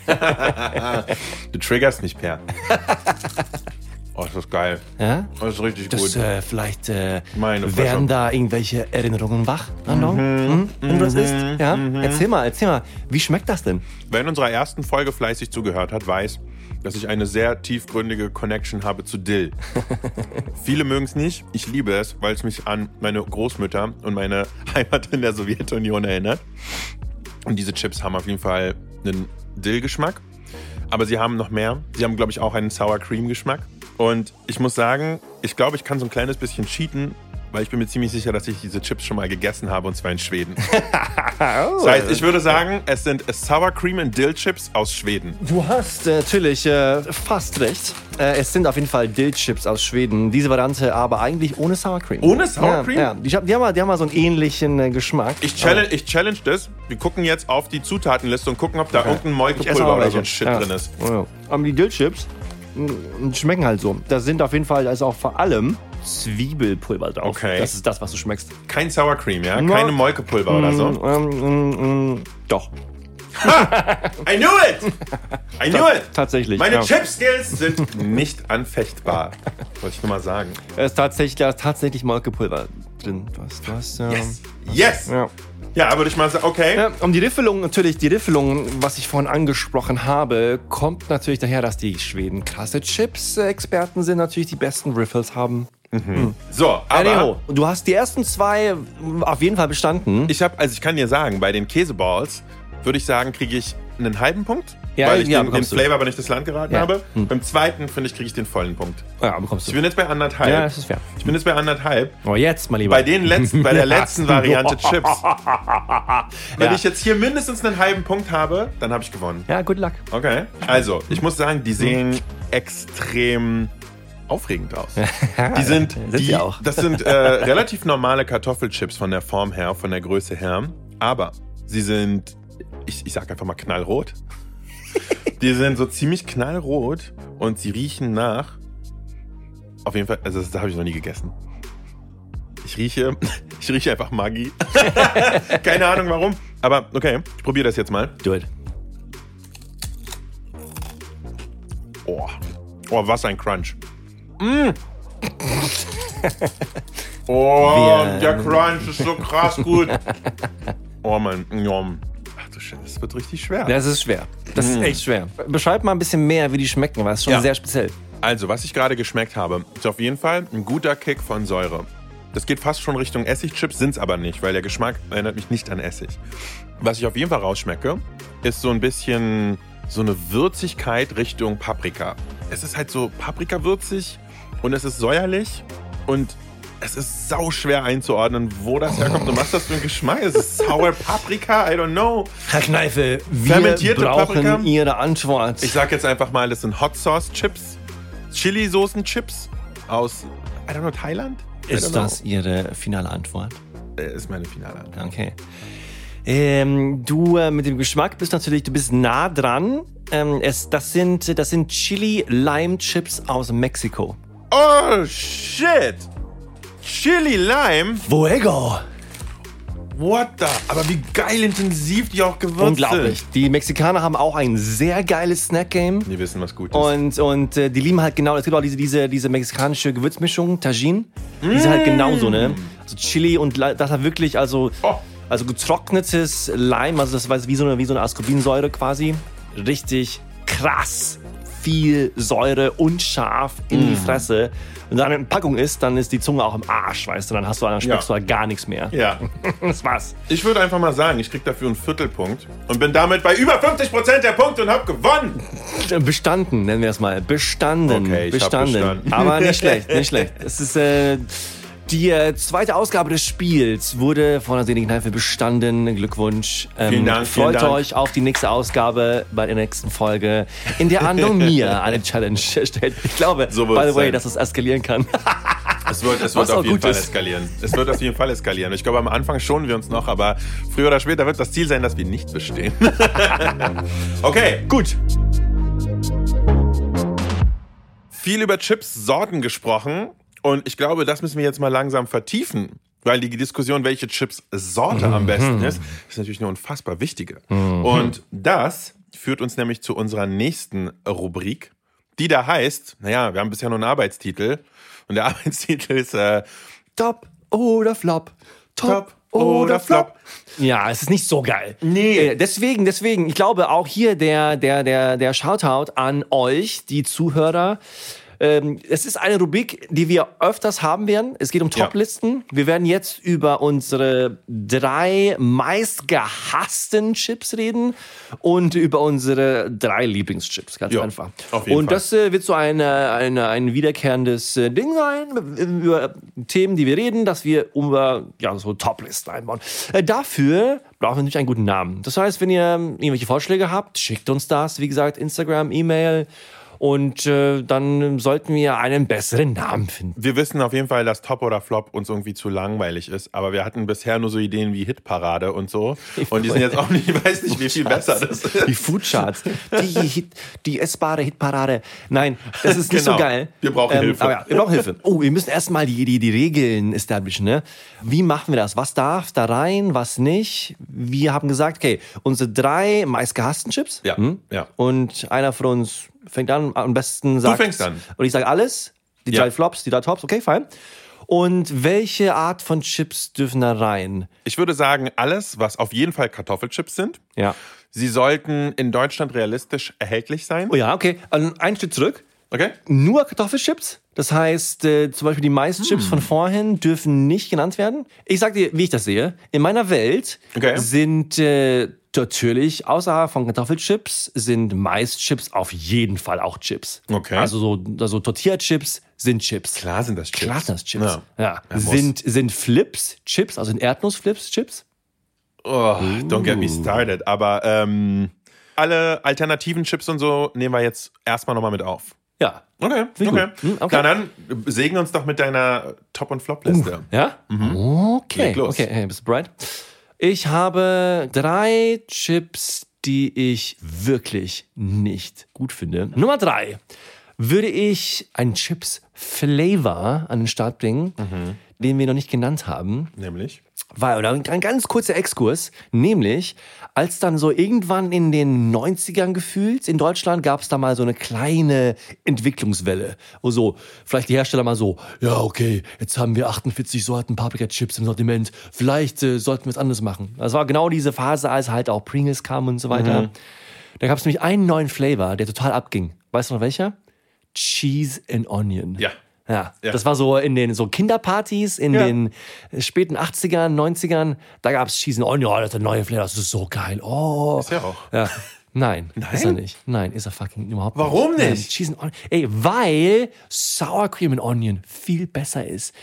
du triggerst mich, Per. Oh, das ist geil. Ja? Das ist richtig Das, gut. äh, vielleicht äh, werden da irgendwelche Erinnerungen wach, Andong? Mhm. Wenn du das isst? Ja? Erzähl mal, erzähl mal, wie schmeckt das denn? Wer in unserer ersten Folge fleißig zugehört hat, weiß, dass ich eine sehr tiefgründige Connection habe zu Dill. Viele mögen es nicht. Ich liebe es, weil es mich an meine Großmütter und meine Heimat in der Sowjetunion erinnert. Und diese Chips haben auf jeden Fall einen Dill-Geschmack. Aber sie haben noch mehr. Sie haben, glaube ich, auch einen Sour Cream-Geschmack. Und ich muss sagen, ich glaube, ich kann so ein kleines bisschen cheaten, weil ich bin mir ziemlich sicher, dass ich diese Chips schon mal gegessen habe und zwar in Schweden. Das heißt, ich würde sagen, es sind Sour Cream and Dill Chips aus Schweden. Du hast äh, natürlich äh, fast recht. Äh, es sind auf jeden Fall Dill-Chips aus Schweden. Diese Variante aber eigentlich ohne Sour Cream. Ohne Sour ja, Cream? Ja, die, hab- die, haben, mal- die haben mal so einen ähnlichen äh, Geschmack. Ich challenge, ich challenge das. Wir gucken jetzt auf die Zutatenliste und gucken, ob da irgendein Ich esse Molkepulver oder so ein Shit ja. drin ist. Oh, ja. Aber die Dill-Chips mm, schmecken halt so. Da sind auf jeden Fall, da ist auch vor allem Zwiebelpulver drauf. Okay. Das ist das, was du schmeckst. Kein Sour Cream, ja? Ja. Keine Molkepulver oder so. Mm, mm, mm, doch. I knew it! I knew it! Tatsächlich. Meine ja. Chip-Skills sind nicht anfechtbar. Wollte ich nur mal sagen. Es ist tatsächlich, da ist tatsächlich Molkepulver drin. Du hast, du hast, ähm, Yes! Yes! Ja. Ja, würde ich mal sagen, okay. Ja, um die Riffelung, natürlich, die Riffelung, was ich vorhin angesprochen habe, kommt natürlich daher, dass die Schweden krasse Chips-Experten sind, natürlich die besten Riffles haben. So, aber Anyhow, du hast die ersten zwei auf jeden Fall bestanden. ich habe, also ich kann dir sagen, bei den Käseballs würde ich sagen, kriege ich einen halben Punkt, Ja, weil ich ja, den, den bekommst du. Flavor aber nicht das Land geraten Ja. habe. Beim zweiten, finde ich, kriege ich den vollen Punkt. ja, bekommst Ich du. bin jetzt bei anderthalb. Ja, das ist fair. Ich bin jetzt bei anderthalb. Oh, jetzt, mein Lieber. Bei den letzten, bei der letzten Variante Chips. Wenn ich jetzt hier mindestens einen halben Punkt habe, dann habe ich gewonnen. Ja, good luck. Okay. Also, ich muss sagen, die sehen extrem aufregend aus. Die sind, Sind die, auch. das sind äh, relativ normale Kartoffelchips von der Form her, von der Größe her. Aber sie sind, ich, ich sag einfach mal knallrot. Die sind so ziemlich knallrot und sie riechen nach. Auf jeden Fall, also das, das habe ich noch nie gegessen. Ich rieche, ich rieche einfach Maggi. Keine Ahnung warum. Aber okay, ich probiere das jetzt mal. Do it. Oh, oh was ein Crunch. Mm. Oh, Wir- der Crunch ist so krass gut. Oh mein, Njom. Ach du Scheiße, das wird richtig schwer. Das ist schwer. Das ist echt schwer. Beschreib mal ein bisschen mehr, wie die schmecken, weil es ist schon Ja. sehr speziell. Also, was ich gerade geschmeckt habe, ist auf jeden Fall ein guter Kick von Säure. Das geht fast schon Richtung Essigchips, sind es aber nicht, weil der Geschmack erinnert mich nicht an Essig. Was ich auf jeden Fall rausschmecke, ist so ein bisschen so eine Würzigkeit Richtung Paprika. Es ist halt so Paprika-würzig und es ist säuerlich und es ist sau schwer einzuordnen, wo das herkommt und was das für ein Geschmack ist. Es ist Sour Paprika, I don't know. Herr Kneife, wir Fermentierte brauchen Paprika? Ihre Antwort. Ich sag jetzt einfach mal, das sind Hot Sauce Chips, Chili-Soßen-Chips aus, I don't know, Thailand? I don't ist know. das Ihre finale Antwort? Äh, Ist meine finale Antwort. Okay. Ähm, du äh, mit dem Geschmack bist natürlich, du bist nah dran. Ähm, es, das sind, das sind Chili-Lime-Chips aus Mexiko. Oh, shit! Chili Lime? Fuego! What the? Aber wie geil intensiv die auch gewürzt Unglaublich. sind. Die Mexikaner haben auch ein sehr geiles Snack-Game. Die wissen, was gut ist. Und, und äh, die lieben halt genau, es gibt auch diese, diese, diese mexikanische Gewürzmischung, Tajin. Die sind halt genauso, ne? Also Chili und das hat wirklich, also, Oh. also getrocknetes Leim, also das war wie so eine, wie so eine Ascorbinsäure quasi. Richtig krass viel Säure und scharf in die Fresse. Wenn da eine Packung ist, dann ist die Zunge auch im Arsch, weißt du, dann hast du, dann schmeckst Ja. du halt gar nichts mehr. ja. Das war's. Ich würde einfach mal sagen, ich krieg dafür einen Viertelpunkt und bin damit bei über 50% der Punkte und hab gewonnen. Bestanden, nennen wir es mal. Bestanden. Okay, ich bestanden. bestanden. Aber nicht schlecht, nicht schlecht. Es ist äh, die äh, zweite Ausgabe des Spiels wurde von der Seligen Kneife bestanden. Glückwunsch. Ähm, Vielen Dank, vielen Freut Dank. euch auf die nächste Ausgabe bei der nächsten Folge, in der Arno mir eine Challenge stellt. Ich glaube, So by the way, sein. dass es eskalieren kann. Es wird, es wird auf jeden Fall ist. eskalieren. Es wird auf jeden Fall eskalieren. Ich glaube, am Anfang schonen wir uns noch, aber früher oder später wird das Ziel sein, dass wir nicht bestehen. okay, gut. Viel über Chips-Sorten gesprochen und ich glaube, das müssen wir jetzt mal langsam vertiefen. Weil die Diskussion, welche Chips-Sorte am besten ist, ist natürlich eine unfassbar wichtige. Und das führt uns nämlich zu unserer nächsten Rubrik, die da heißt, naja, wir haben bisher nur einen Arbeitstitel. Und der Arbeitstitel ist äh, Top oder Flop? Top oder Flop. Ja, es ist nicht so geil. Nee. Äh, deswegen, deswegen, ich glaube auch hier der, der, der, der Shoutout an euch, die Zuhörer. Ähm, es ist eine Rubrik, die wir öfters haben werden. Es geht um Ja. Top-Listen. Wir werden jetzt über unsere drei meistgehassten Chips reden und über unsere drei Lieblingschips. Ganz Ja, einfach. auf jeden und Fall. das äh, wird so eine, eine, ein wiederkehrendes äh, Ding sein, über Themen, die wir reden, dass wir über ja, so Top-Listen einbauen. Äh, dafür brauchen wir natürlich einen guten Namen. Das heißt, wenn ihr ähm, irgendwelche Vorschläge habt, schickt uns das. Wie gesagt, Instagram, E-Mail. Und äh, dann sollten wir einen besseren Namen finden. Wir wissen auf jeden Fall, dass Top oder Flop uns irgendwie zu langweilig ist, aber wir hatten bisher nur so Ideen wie Hitparade und so. Und die sind jetzt auch nicht, ich weiß nicht, wie viel besser das ist. Die Foodcharts, die, Hit, die essbare Hitparade. Nein, das ist nicht Genau. so geil. Wir brauchen Hilfe. Aber ja, wir brauchen Hilfe. Oh, wir müssen erstmal die, die, die Regeln establishen. Ne? Wie machen wir das? Was darf da rein, was nicht? Wir haben gesagt, okay, unsere drei meistgehassten Chips. Ja, Hm? ja. Und einer von uns fängt an, am besten sagt. fängst an. Und ich sage alles. Die Ja. drei Flops, die drei Tops, okay, fein. Und welche Art von Chips dürfen da rein? Ich würde sagen, alles, was auf jeden Fall Kartoffelchips sind, Ja. sie sollten in Deutschland realistisch erhältlich sein. Oh ja, okay. Also ein Schritt zurück. Okay? nur Kartoffelchips. Das heißt, äh, zum Beispiel die Maischips von vorhin dürfen nicht genannt werden. Ich sag dir, wie ich das sehe. In meiner Welt Okay. sind äh, natürlich, außer von Kartoffelchips, sind Maischips auf jeden Fall auch Chips. Okay. Also so also Tortilla-Chips sind Chips. Klar sind das Chips. Klar sind das Chips. Ja. Ja. Ja, sind, sind Flips Chips, also sind Erdnussflips Chips? Oh, don't get me started. Aber ähm, alle alternativen Chips und so nehmen wir jetzt erstmal nochmal mit auf. Ja. Okay, okay. Hm, okay. Na dann segne uns doch mit deiner Top- und Flop-Liste. Ja? Okay. Leg los. Okay, hey, bist du bereit? Ich habe drei Chips, die ich wirklich nicht gut finde. Nummer drei würde ich einen Chips Flavor an den Start bringen, den wir noch nicht genannt haben. Nämlich? Weil, oder ein ganz kurzer Exkurs, nämlich als dann so irgendwann in den 90ern gefühlt in Deutschland gab es da mal so eine kleine Entwicklungswelle, wo so vielleicht die Hersteller mal so, ja okay, jetzt haben wir 48 Sorten Paprika-Chips im Sortiment, vielleicht äh, sollten wir es anders machen. Das war genau diese Phase, als halt auch Pringles kam und so weiter. Da gab es nämlich einen neuen Flavor, der total abging. Weißt du noch welcher? Cheese and Onion. Ja. Ja, Ja. das war so in den so Kinderpartys in Ja. den späten 80ern, 90ern. Da gab es Cheese and Onion, oh, das ist der neue Flavor, das ist so geil. Oh. Ist ja auch. Ja. Nein, ist er nicht. Nein, ist er fucking überhaupt Warum nicht. Nein, nicht? Cheese and Onion. Ey, weil Sour Cream and Onion viel besser ist.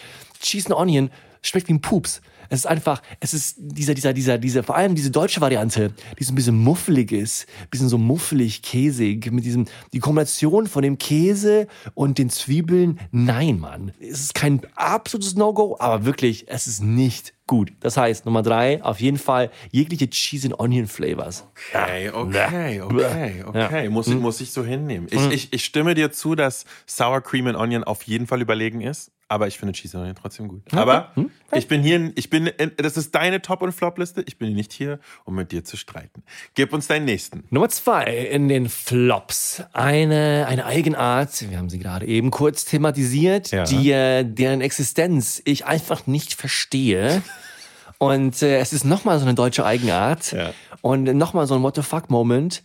Cheese and Onion schmeckt wie ein Pups. Es ist einfach, es ist dieser, dieser, dieser, dieser, vor allem diese deutsche Variante, die so ein bisschen muffelig ist, bisschen so muffelig, käsig, mit diesem, die Kombination von dem Käse und den Zwiebeln, nein, Mann. Es ist kein absolutes No-Go, aber wirklich, es ist nicht gut. Das heißt, Nummer drei, auf jeden Fall jegliche Cheese and Onion Flavors. Okay, okay, okay, okay. Muss, Hm. ich, muss ich so hinnehmen. Ich, ich, ich stimme dir zu, dass Sour Cream and Onion auf jeden Fall überlegen ist. Aber ich finde Cheese and Onion trotzdem gut. Aber Hm. ich bin hier, ich bin, in, das ist deine Top- und Flop-Liste. Ich bin nicht hier, um mit dir zu streiten. Gib uns deinen nächsten. Nummer zwei in den Flops. Eine, eine Eigenart, wir haben sie gerade eben kurz thematisiert, Ja. die, äh, deren Existenz ich einfach nicht verstehe. Und äh, es ist nochmal so eine deutsche Eigenart. Ja. Und nochmal so ein What the fuck Moment.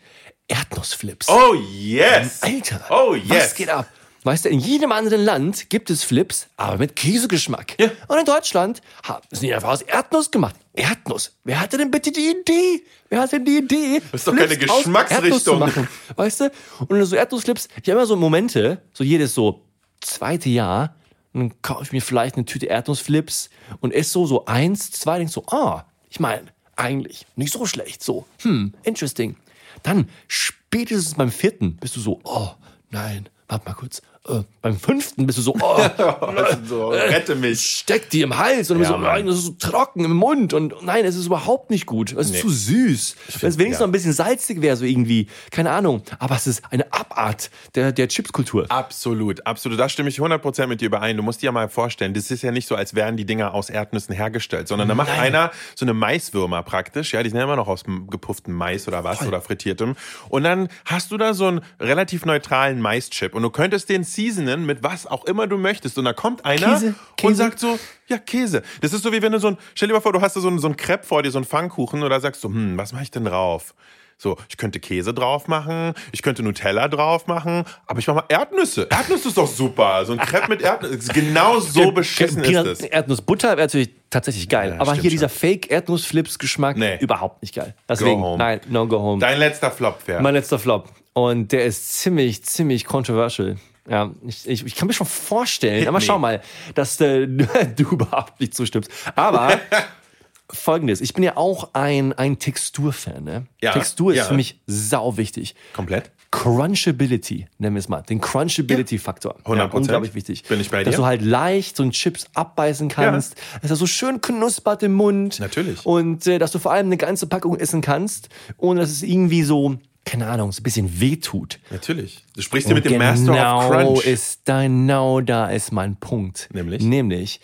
Erdnussflips. Oh, yes! Alter. Oh, yes. Was geht ab? Weißt du, in jedem anderen Land gibt es Flips, aber mit Käsegeschmack. Ja. Und in Deutschland sind die einfach aus Erdnuss gemacht. Erdnuss. Wer hatte denn bitte die Idee? Wer hatte denn die Idee? Das ist doch keine Flips aus Geschmacksrichtung. Machen? Weißt du? Und so Erdnussflips, ich habe immer so Momente, so jedes so zweite Jahr, dann kaufe ich mir vielleicht eine Tüte Erdnussflips und esse so, so eins, zwei, denk so, ah, ich meine, eigentlich nicht so schlecht, so, hm, interesting. Dann spätestens beim vierten bist du so, oh, nein, warte mal kurz. Äh, beim fünften bist du so, oh, so, rette mich. steckt die im Hals und Ja, so, Mann. nein, das ist so trocken im Mund und nein, es ist überhaupt nicht gut. Es ist Nee. zu süß. Wenn es wenigstens ja. noch ein bisschen salzig wäre, so irgendwie, keine Ahnung. Aber es ist eine Abart der, der Chipskultur. Absolut, absolut. Da stimme ich 100% mit dir überein. Du musst dir ja mal vorstellen, das ist ja nicht so, als wären die Dinger aus Erdnüssen hergestellt, sondern da macht einer so eine Maiswürmer praktisch. Ja, die sind ja immer noch aus gepufften Mais oder was oder frittiertem. Und dann hast du da so einen relativ neutralen Maischip und du könntest den seasonen mit was auch immer du möchtest. Und da kommt einer Käse, und Käse. sagt so, ja, Käse. Das ist so wie wenn du so ein, stell dir mal vor, du hast da so ein, so ein Crepe vor dir, so ein Pfannkuchen oder sagst du, hm, was mache ich denn drauf? So, ich könnte Käse drauf machen, ich könnte Nutella drauf machen, aber ich mache mal Erdnüsse. Erdnüsse ist doch super. So ein Crepe mit Erdnüsse. Genau so beschissen ist es. Erdnussbutter wäre natürlich tatsächlich geil. Ja, aber hier dieser schon. Fake-Erdnuss-Flips-Geschmack, Nee. überhaupt nicht geil. Deswegen, home. nein, no go home. Dein letzter Flop wäre. Mein letzter Flop. Und der ist ziemlich, ziemlich controversial. Ja, ich, ich, ich kann mir schon vorstellen, aber me. schau mal, dass äh, du überhaupt nicht zustimmst. Aber folgendes, ich bin ja auch ein, ein Texturfan. Ne? Ja, Textur ist ja. für mich sau wichtig. Komplett? Crunchability, nennen wir es mal. Den Crunchability-Faktor. 100%. unglaublich wichtig. Bin ich bei Dass dir. du halt leicht so einen Chips abbeißen kannst, dass er so schön knuspert im Mund. Natürlich. Und äh, dass du vor allem eine ganze Packung essen kannst, ohne dass es irgendwie so, keine Ahnung, so ein bisschen wehtut. Natürlich. Du sprichst hier mit dem Master of genau Crunch. ist genau da ist mein Punkt. Nämlich? Nämlich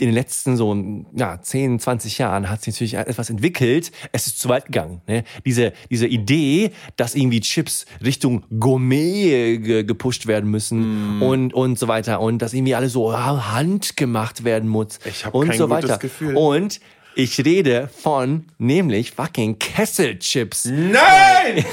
in den letzten so ja, 10, 20 Jahren hat sich natürlich etwas entwickelt. Es ist zu weit gegangen. Ne? Diese, diese Idee, dass irgendwie Chips Richtung Gourmet ge gepusht werden müssen Mm. und, und so weiter. Und dass irgendwie alles so handgemacht werden muss. Ich hab und kein so gutes weiter. Gefühl. Und ich rede von nämlich fucking Kesselchips. Nein!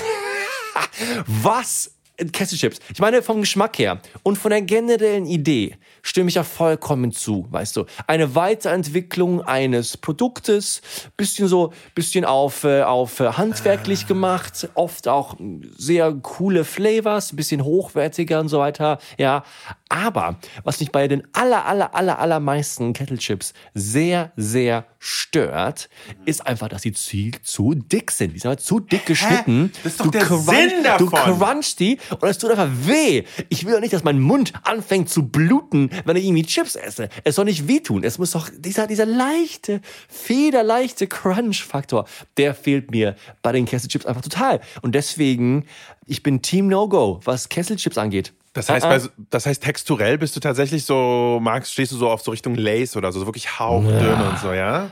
Was? Kesselchips. Ich meine, vom Geschmack her und von der generellen Idee stimme ich ja vollkommen zu, weißt du. Eine Weiterentwicklung eines Produktes, bisschen so, bisschen auf, äh, auf äh, handwerklich gemacht, oft auch sehr coole Flavors, bisschen hochwertiger und so weiter, ja. Aber was mich bei den aller, aller, aller, allermeisten Kettlechips sehr, sehr stört, ist einfach, dass sie zu, zu dick sind. Die sind halt zu dick geschnitten. Das ist doch Du der crunch- Sinn Du davon. crunchst die und es tut einfach weh. Ich will doch nicht, dass mein Mund anfängt zu bluten, wenn ich irgendwie Chips esse. Es soll nicht wehtun. Es muss doch dieser, dieser leichte, federleichte Crunch-Faktor, der fehlt mir bei den Kesselchips einfach total. Und deswegen, ich bin Team No-Go, was Kesselchips angeht. Das heißt, Ah, so- das heißt, texturell bist du tatsächlich so, magst, stehst du so auf so Richtung Lace oder so, so wirklich hauchdünn und so, ja?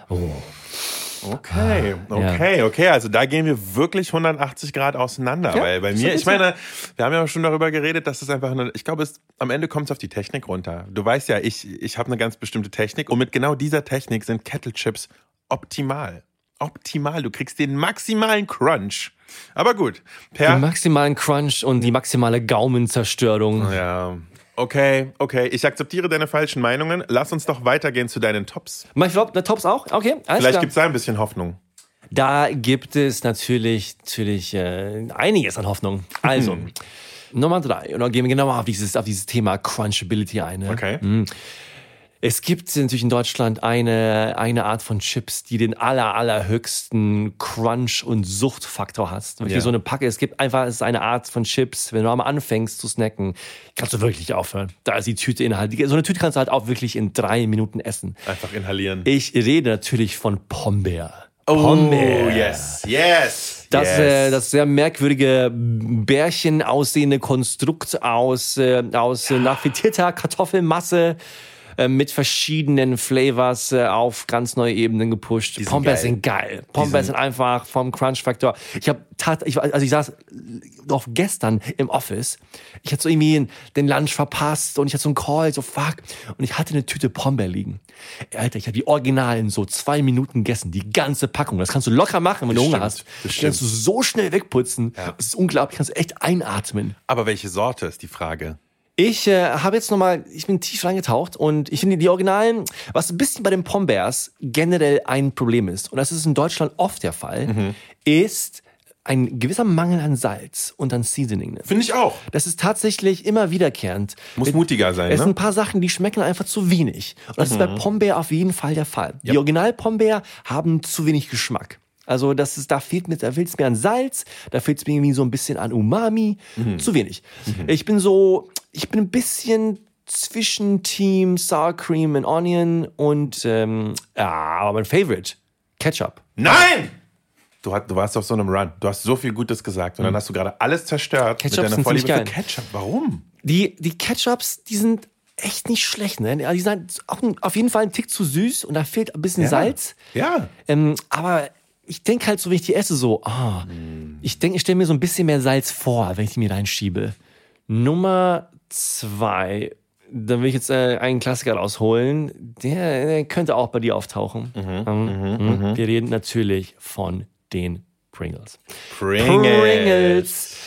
Okay, okay, okay. Also da gehen wir wirklich 180 Grad auseinander. Ja, weil bei mir, ich meine, wir haben ja schon darüber geredet, dass es einfach eine, ich glaube, es, am Ende kommt es auf die Technik runter. Du weißt ja, ich, ich habe eine ganz bestimmte Technik und mit genau dieser Technik sind Kettle Chips optimal. Optimal. Du kriegst den maximalen Crunch. Aber gut. Per, Den maximalen Crunch und die maximale Gaumenzerstörung. Ja. Okay, okay. Ich akzeptiere deine falschen Meinungen. Lass uns doch weitergehen zu deinen Tops. Mein Flop, der Tops auch? Okay, alles Vielleicht klar. gibt's da ein bisschen Hoffnung. Da gibt es natürlich, natürlich äh, einiges an Hoffnung. Also, Mhm. Nummer drei. Und dann gehen wir genauer auf dieses, auf dieses Thema Crunchability ein. Ne? Okay. Es gibt natürlich in Deutschland eine, eine Art von Chips, die den aller, allerhöchsten Crunch- und Suchtfaktor hat. Wirklich Ja. so eine Packe. Es gibt einfach, es ist eine Art von Chips, wenn du einmal anfängst zu snacken, kannst du wirklich aufhören. Da ist die Tüte inhalt. So eine Tüte kannst du halt auch wirklich in drei Minuten essen. Einfach inhalieren. Ich rede natürlich von Pombeer. oh, Pombeer. yes, yes. Das, yes. äh, das sehr merkwürdige Bärchen aussehende Konstrukt aus, äh, aus äh, nach frittierter Kartoffelmasse äh, mit verschiedenen Flavors äh, auf ganz neue Ebenen gepusht. sind Pombeers geil. sind geil. Pombeers sind einfach vom Crunch-Faktor. Ich habe tat, ich, war- also ich saß noch gestern im Office. Ich hatte so irgendwie den Lunch verpasst und ich hatte so einen Call, so fuck. Und ich hatte eine Tüte Pombeer liegen. Alter, ich habe die Original in so zwei Minuten gegessen. Die ganze Packung. Das kannst du locker machen, wenn du Hunger hast. bestimmt. Kannst du so schnell wegputzen. Das ist unglaublich. Kannst du echt einatmen. Aber welche Sorte ist die Frage? Ich äh, habe jetzt nochmal, ich bin tief reingetaucht und ich finde die Originalen, was ein bisschen bei den Pombeers generell ein Problem ist, und das ist in Deutschland oft der Fall, Mhm. ist ein gewisser Mangel an Salz und an Seasoning. Finde ich auch. Das ist tatsächlich immer wiederkehrend. Muss mutiger sein, Es sind ne? ein paar Sachen, die schmecken einfach zu wenig. Und das ist bei Pombeer auf jeden Fall der Fall. Die Original Pombeer haben zu wenig Geschmack. Also das ist, da fehlt mir, da fehlt es mir an Salz, da fehlt es mir irgendwie so ein bisschen an Umami, zu wenig. Ich bin so, ich bin ein bisschen zwischen Team Sour Cream and Onion und ähm, ja, aber mein Favorite Ketchup. Nein! Du, hat, du warst auf so einem Run. Du hast so viel Gutes gesagt und dann hast du gerade alles zerstört Ketchups mit deiner sind Vorliebe für. Ketchup. Warum? Die, die Ketchups, die sind echt nicht schlecht. Ne? Die sind auch ein, auf jeden Fall ein Tick zu süß und da fehlt ein bisschen Salz. Ja. Ähm, aber ich denke halt so, wenn ich die esse, so, ah, ich denke, ich stelle mir so ein bisschen mehr Salz vor, wenn ich die mir reinschiebe. Nummer zwei, da will ich jetzt äh, einen Klassiker rausholen, der, der könnte auch bei dir auftauchen. Ähm, mhm. Wir reden natürlich von den Pringles. Pringles.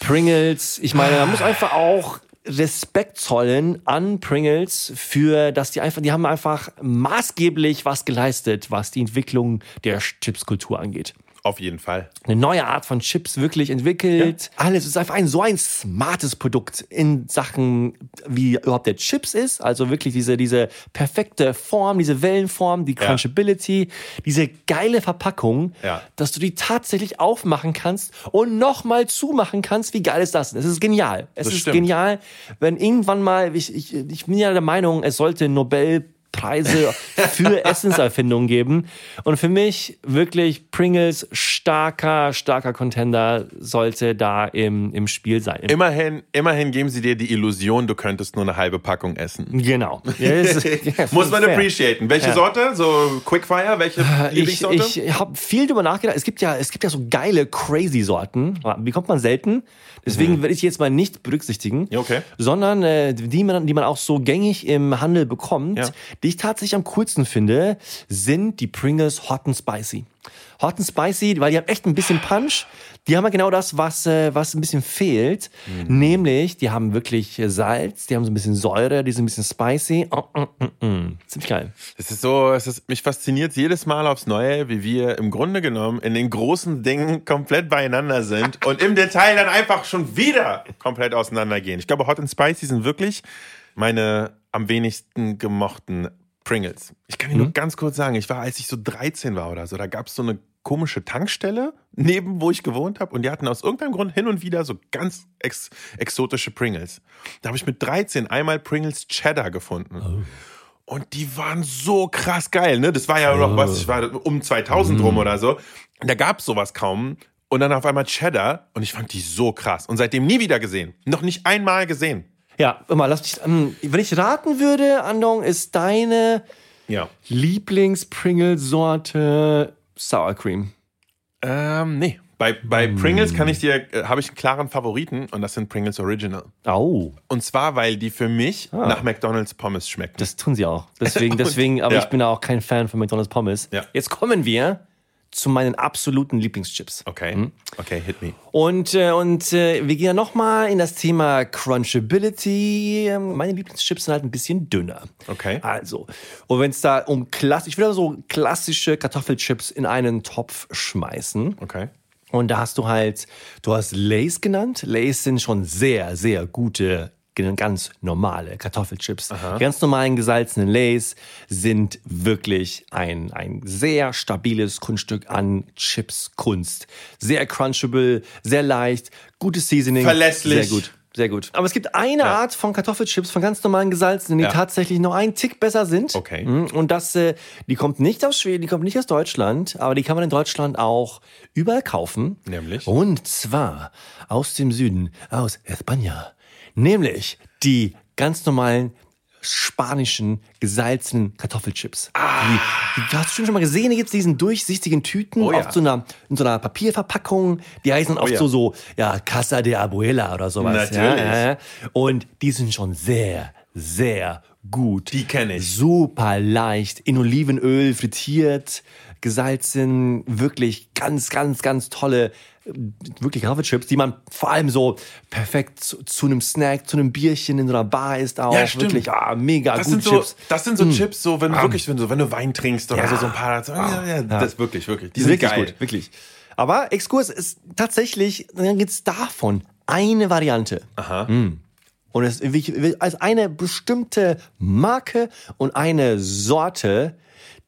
Pringles. Ich meine, man muss einfach auch Respekt zollen an Pringles für, dass die einfach, die haben einfach maßgeblich was geleistet, was die Entwicklung der Chipskultur angeht. Auf jeden Fall. Eine neue Art von Chips wirklich entwickelt. Alles ist einfach ein so ein smartes Produkt in Sachen, wie überhaupt der Chips ist. Also wirklich diese, diese perfekte Form, diese Wellenform, die Crunchability, diese geile Verpackung, Ja. dass du die tatsächlich aufmachen kannst und nochmal zumachen kannst. Wie geil ist das? Es ist genial. Es Das ist stimmt. genial, wenn irgendwann mal, ich, ich, ich bin ja der Meinung, es sollte Nobel Preise für Essenserfindungen geben. Und für mich wirklich Pringles starker, starker Contender sollte da im, im Spiel sein. Immerhin, immerhin geben sie dir die Illusion, du könntest nur eine halbe Packung essen. Genau. Ja, Muss man fair. appreciaten. Welche Ja. Sorte? So Quickfire? Welche Ich, Lieblingssorte? ich habe viel drüber nachgedacht. Es gibt ja, es gibt ja so geile crazy Sorten. Die kommt man selten. Deswegen werde ich jetzt mal nicht berücksichtigen. Mhm. Okay. Sondern äh, die, man, die man auch so gängig im Handel bekommt. Ja. Die ich tatsächlich am coolsten finde, sind die Pringles Hot and Spicy. Hot and Spicy, weil die haben echt ein bisschen Punch. Die haben ja genau das, was, äh, was ein bisschen fehlt. Mhm. Nämlich, die haben wirklich äh, Salz, die haben so ein bisschen Säure, die sind ein bisschen spicy. Oh, mm, mm. Ziemlich geil. Es ist so, es ist, mich fasziniert jedes Mal aufs Neue, wie wir im Grunde genommen in den großen Dingen komplett beieinander sind und im Detail dann einfach schon wieder komplett auseinandergehen. Ich glaube, Hot and Spicy sind wirklich meine am wenigsten gemochten Pringles. Ich kann Ihnen nur ganz kurz sagen, ich war, als ich so 13 war oder so, da gab es so eine komische Tankstelle neben, wo ich gewohnt habe und die hatten aus irgendeinem Grund hin und wieder so ganz ex exotische Pringles. Da habe ich mit 13 einmal Pringles Cheddar gefunden. Und die waren so krass geil, ne? Das war ja noch was, ich war um 2000 rum oder so. Da gab's sowas kaum. Und dann auf einmal Cheddar und ich fand die so krass. Und seitdem nie wieder gesehen. Noch nicht einmal gesehen. Ja, immer, lass mich, ähm, wenn ich raten würde, Andong, ist deine Ja. Lieblings-Pringles-Sorte Sour Cream. Ähm, nee. Bei, bei Pringles kann ich dir, äh, habe ich einen klaren Favoriten und das sind Pringles Original. Oh, Und zwar, weil die für mich nach McDonalds Pommes schmecken. das tun sie auch. Deswegen, deswegen, aber Ja. ich bin auch kein Fan von McDonald's Pommes. Ja. Jetzt kommen wir zu meinen absoluten Lieblingschips. okay. Okay, hit me. Und, äh, und äh, wir gehen ja nochmal in das Thema Crunchability. Ähm, Meine Lieblingschips sind halt ein bisschen dünner. Okay. Also, und wenn es da um klassisch, ich würde so klassische Kartoffelchips in einen Topf schmeißen. Okay. Und da hast du halt, du hast Lays genannt. Lays sind schon sehr, sehr gute ganz normale Kartoffelchips. Die ganz normalen gesalzenen Lays sind wirklich ein, ein sehr stabiles Kunststück an Chips-Kunst. Sehr crunchable, sehr leicht, gutes Seasoning. Verlässlich. Sehr gut. Sehr gut. Aber es gibt eine Art von Kartoffelchips, von ganz normalen gesalzenen, die Ja. tatsächlich noch einen Tick besser sind. Okay. Mhm. Und das, äh, die kommt nicht aus Schweden, die kommt nicht aus Deutschland, aber die kann man in Deutschland auch überall kaufen. Nämlich? Und zwar aus dem Süden, aus España. Nämlich die ganz normalen spanischen gesalzenen Kartoffelchips. Die, die hast du schon mal gesehen, da gibt's diesen durchsichtigen Tüten, Oh ja. so einer, in so einer Papierverpackung. Die heißen oft ja. so, so, ja, Casa de Abuela oder sowas. Natürlich. Ja. Und die sind schon sehr, sehr gut. Die kenn ich. Super leicht, in Olivenöl frittiert, gesalzen, wirklich ganz, ganz, ganz tolle, wirklich Kartoffelchips, die man vor allem so perfekt zu, zu einem Snack, zu einem Bierchen in so einer Bar ist auch. Ja, stimmt. Wirklich, ah, mega Das sind, so, Chips. das sind so Chips, so wenn du wirklich, wenn du, wenn du Wein trinkst oder Ja. so, so ein paar. So, ja, ja, Das wirklich, wirklich. Die, Die sind sind wirklich geil. gut, wirklich. Aber Exkurs ist tatsächlich, dann gibt's davon eine Variante. Aha. Und es ist als eine bestimmte Marke und eine Sorte,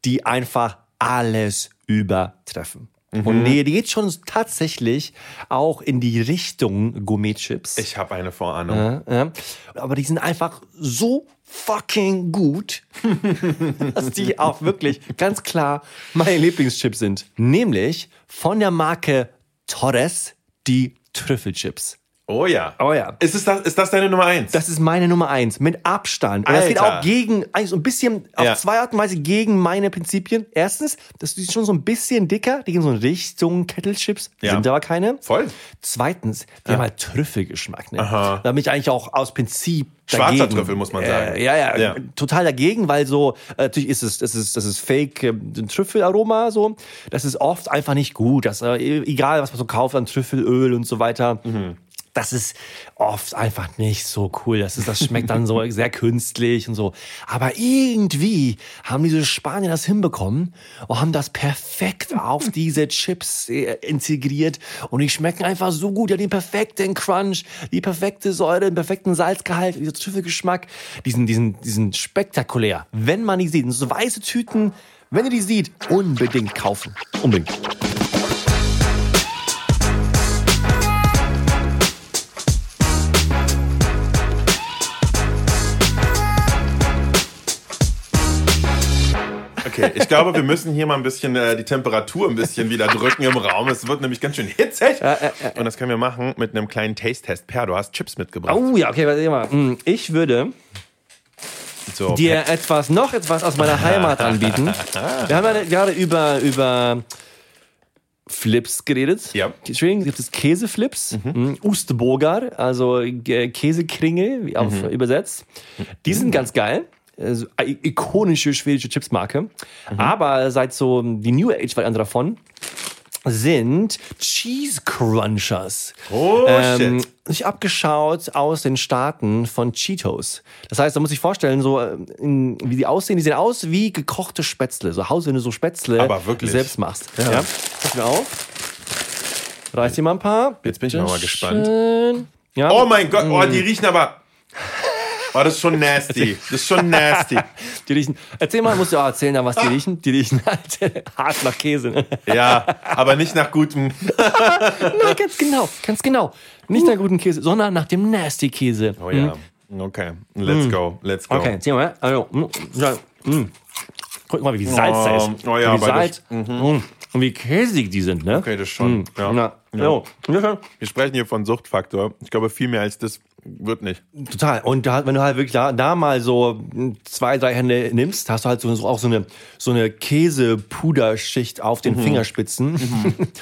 die einfach alles übertreffen. Mhm. Und nee, die geht schon tatsächlich auch in die Richtung Gourmet-Chips. Ich habe eine Vorahnung. Ja, ja. Aber die sind einfach so fucking gut, dass die auch wirklich ganz klar meine Lieblingschips sind. Nämlich von der Marke Torres die Trüffelchips. Oh ja. Oh ja. Ist, es das, ist das deine Nummer eins? Das ist meine Nummer eins, mit Abstand. Und das geht Alter. auch gegen, eigentlich so ein bisschen, auf Ja. zwei Arten und Weise gegen meine Prinzipien. Erstens, das ist schon so ein bisschen dicker, die gehen so in Richtung Kettlechips, Ja. sind aber keine. Voll. Zweitens, die haben halt Trüffelgeschmack. Ne? Aha. Da bin ich eigentlich auch aus Prinzip Schwarzer dagegen. Trüffel, muss man sagen. Äh, ja, ja, Ja. total dagegen, weil so, äh, natürlich ist es, das ist, das ist Fake, äh, ein Trüffelaroma, so. Das ist oft einfach nicht gut. Das, äh, egal, was man so kauft an Trüffelöl und so weiter. Mhm. Das ist oft einfach nicht so cool. Das, ist, das schmeckt dann so sehr künstlich und so. Aber irgendwie haben diese Spanier das hinbekommen und haben das perfekt auf diese Chips äh, integriert. Und die schmecken einfach so gut. Ja, den perfekten Crunch, die perfekte Säure, den perfekten Salzgehalt, dieser Trüffelgeschmack. Diesen, diesen, diesen spektakulär. Wenn man die sieht, so weiße Tüten, wenn ihr die sieht, unbedingt kaufen. Unbedingt. Okay, ich glaube, wir müssen hier mal ein bisschen äh, die Temperatur ein bisschen wieder drücken im Raum. Es wird nämlich ganz schön hitzig. Und das können wir machen mit einem kleinen Taste-Test. Per, du hast Chips mitgebracht. Oh ja, okay, warte mal. Hm, Ich würde So, dir etwas, noch etwas aus meiner Heimat anbieten. Wir haben ja gerade über, über Flips geredet. Ja. Entschuldigung, gibt es Käseflips, mhm. Ustbogar, also äh, Käsekringel, wie auf übersetzt. Die sind ganz geil. Also, i- ikonische schwedische Chipsmarke. Aber seit so die New Age Variante davon sind Cheese Crunchers. Oh, shit. Sich abgeschaut aus den Staaten von Cheetos. Das heißt, da muss ich vorstellen, so äh, in, wie die aussehen. Die sehen aus wie gekochte Spätzle. So Haus, wenn du so Spätzle Aber wirklich? selbst machst. Ja. Pass mir auf. Reiß dir mal ein paar. Jetzt bin ich mal gespannt. Ja. Oh mein Gott, oh, die riechen aber. Oh, das ist schon nasty. Das ist schon nasty. Die riechen. Erzähl mal, musst du auch erzählen, was die riechen. Die riechen halt hart nach Käse. Ne? Ja, aber nicht nach gutem. Nein, ganz genau, ganz genau. Nicht nach guten Käse, sondern nach dem Nasty Käse. Oh ja. Okay, let's go, let's go. Okay, zieh mal. Also, mm. Guck mal, wie Salz da ist. Oh, ja, wie Salz. Mm. Und wie käsig die sind, ne? Okay, das schon. Ja. Na. Ja. Wir sprechen hier von Suchtfaktor. Ich glaube, viel mehr als das wird nicht. Total. Und da, wenn du halt wirklich da, da mal so zwei, drei Hände nimmst, hast du halt so, so auch so eine, so eine Käsepuderschicht auf den Fingerspitzen,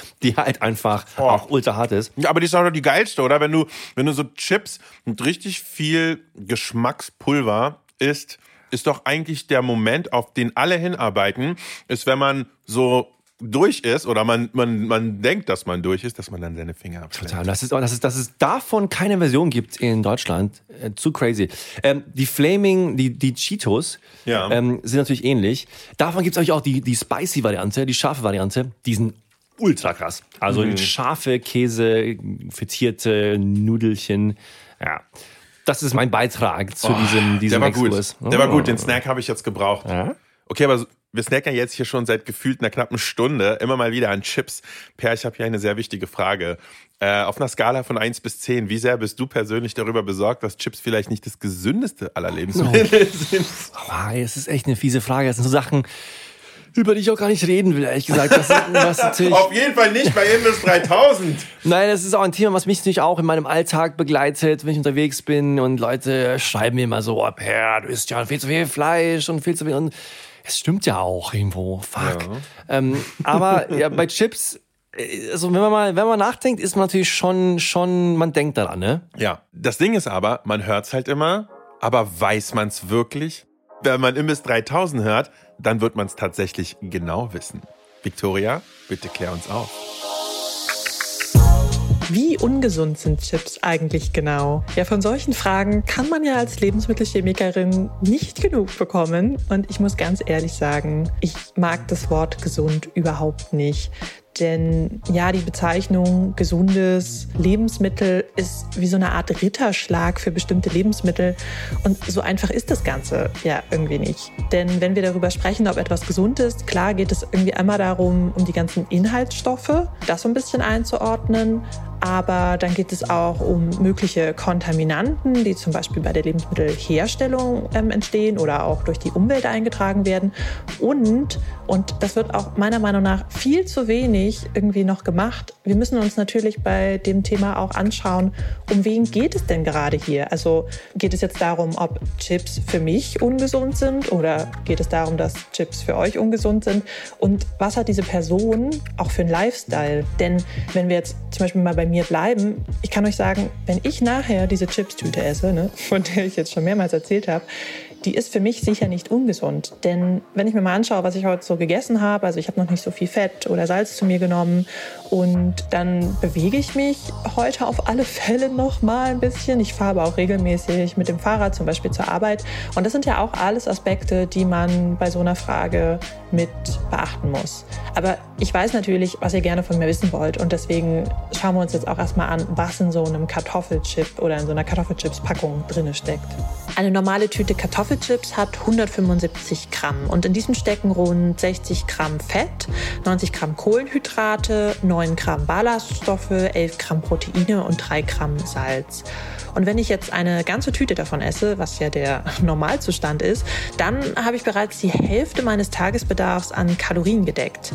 die halt einfach auch ultra hart ist. Ja, aber die ist auch noch die geilste, oder? Wenn du, wenn du so Chips mit richtig viel Geschmackspulver isst, ist doch eigentlich der Moment, auf den alle hinarbeiten, ist, wenn man so durch ist oder man, man, man denkt, dass man durch ist, dass man dann seine Finger abschlägt. Total. Das ist, dass, es, dass es davon keine Version gibt in Deutschland. Äh, zu crazy. Ähm, die Flaming, die, die Cheetos Ja. ähm, sind natürlich ähnlich. Davon gibt es natürlich auch die, die Spicy-Variante, die scharfe Variante. Die sind ultra krass. Also scharfe Käse, frittierte Nudelchen. Ja. Das ist mein Beitrag zu diesem, diesem Der war Exkurs. gut. Der war gut. Den Oh. Snack habe ich jetzt gebraucht. Ja? Okay, aber wir snacken jetzt hier schon seit gefühlt einer knappen Stunde immer mal wieder an Chips. Per, ich habe hier eine sehr wichtige Frage. Äh, auf einer Skala von 1 bis 10, wie sehr bist du persönlich darüber besorgt, dass Chips vielleicht nicht das gesündeste aller Lebensmittel sind? Ah, es ist echt eine fiese Frage. Das sind so Sachen, über die ich auch gar nicht reden will, ehrlich gesagt. Das ist was natürlich, Auf jeden Fall nicht bei Imbiss 3000. nein, das ist auch ein Thema, was mich natürlich auch in meinem Alltag begleitet, wenn ich unterwegs bin und Leute schreiben mir immer so, oh, Per, du isst ja viel zu viel Fleisch und viel zu viel und es stimmt ja auch irgendwo. Fuck. Ähm, aber ja, bei Chips, äh, also wenn man mal, wenn man nachdenkt, ist man natürlich schon, schon, man denkt daran, ne? Ja, das Ding ist aber, man hört's halt immer, aber weiß man's wirklich? Wenn man Imbiss 3000 hört, dann wird man's tatsächlich genau wissen. Victoria, bitte klär uns auf. Wie ungesund sind Chips eigentlich genau? Ja, von solchen Fragen kann man ja als Lebensmittelchemikerin nicht genug bekommen. Und ich muss ganz ehrlich sagen, ich mag das Wort gesund überhaupt nicht. Denn ja, die Bezeichnung gesundes Lebensmittel ist wie so eine Art Ritterschlag für bestimmte Lebensmittel. Und so einfach ist das Ganze ja irgendwie nicht. Denn wenn wir darüber sprechen, ob etwas gesund ist, klar geht es irgendwie einmal darum, um die ganzen Inhaltsstoffe, das so ein bisschen einzuordnen. Aber dann geht es auch um mögliche Kontaminanten, die zum Beispiel bei der Lebensmittelherstellung ähm, entstehen oder auch durch die Umwelt eingetragen werden. Und, und das wird auch meiner Meinung nach viel zu wenig irgendwie noch gemacht. Wir müssen uns natürlich bei dem Thema auch anschauen, um wen geht es denn gerade hier? Also geht es jetzt darum, ob Chips für mich ungesund sind oder geht es darum, dass Chips für euch ungesund sind? Und was hat diese Person auch für einen Lifestyle? Denn wenn wir jetzt zum Beispiel mal bei mir bleiben, ich kann euch sagen, wenn ich nachher diese Chips-Tüte esse, ne, von der ich jetzt schon mehrmals erzählt habe, die ist für mich sicher nicht ungesund. Denn wenn ich mir mal anschaue, was ich heute so gegessen habe, also ich habe noch nicht so viel Fett oder Salz zu mir genommen und dann bewege ich mich heute auf alle Fälle noch mal ein bisschen. Ich fahre aber auch regelmäßig mit dem Fahrrad zum Beispiel zur Arbeit. Und das sind ja auch alles Aspekte, die man bei so einer Frage mit beachten muss. Aber ich weiß natürlich, was ihr gerne von mir wissen wollt. Und deswegen schauen wir uns jetzt auch erstmal an, was in so einem Kartoffelchip oder in so einer Kartoffelchips-Packung drin steckt. Eine normale Tüte Kartoffelchips hat 175 Gramm und in diesem stecken rund 60 Gramm Fett, 90 Gramm Kohlenhydrate, 9 Gramm Ballaststoffe, 11 Gramm Proteine und 3 Gramm Salz. Und wenn ich jetzt eine ganze Tüte davon esse, was ja der Normalzustand ist, dann habe ich bereits die Hälfte meines Tagesbedarfs an Kalorien gedeckt.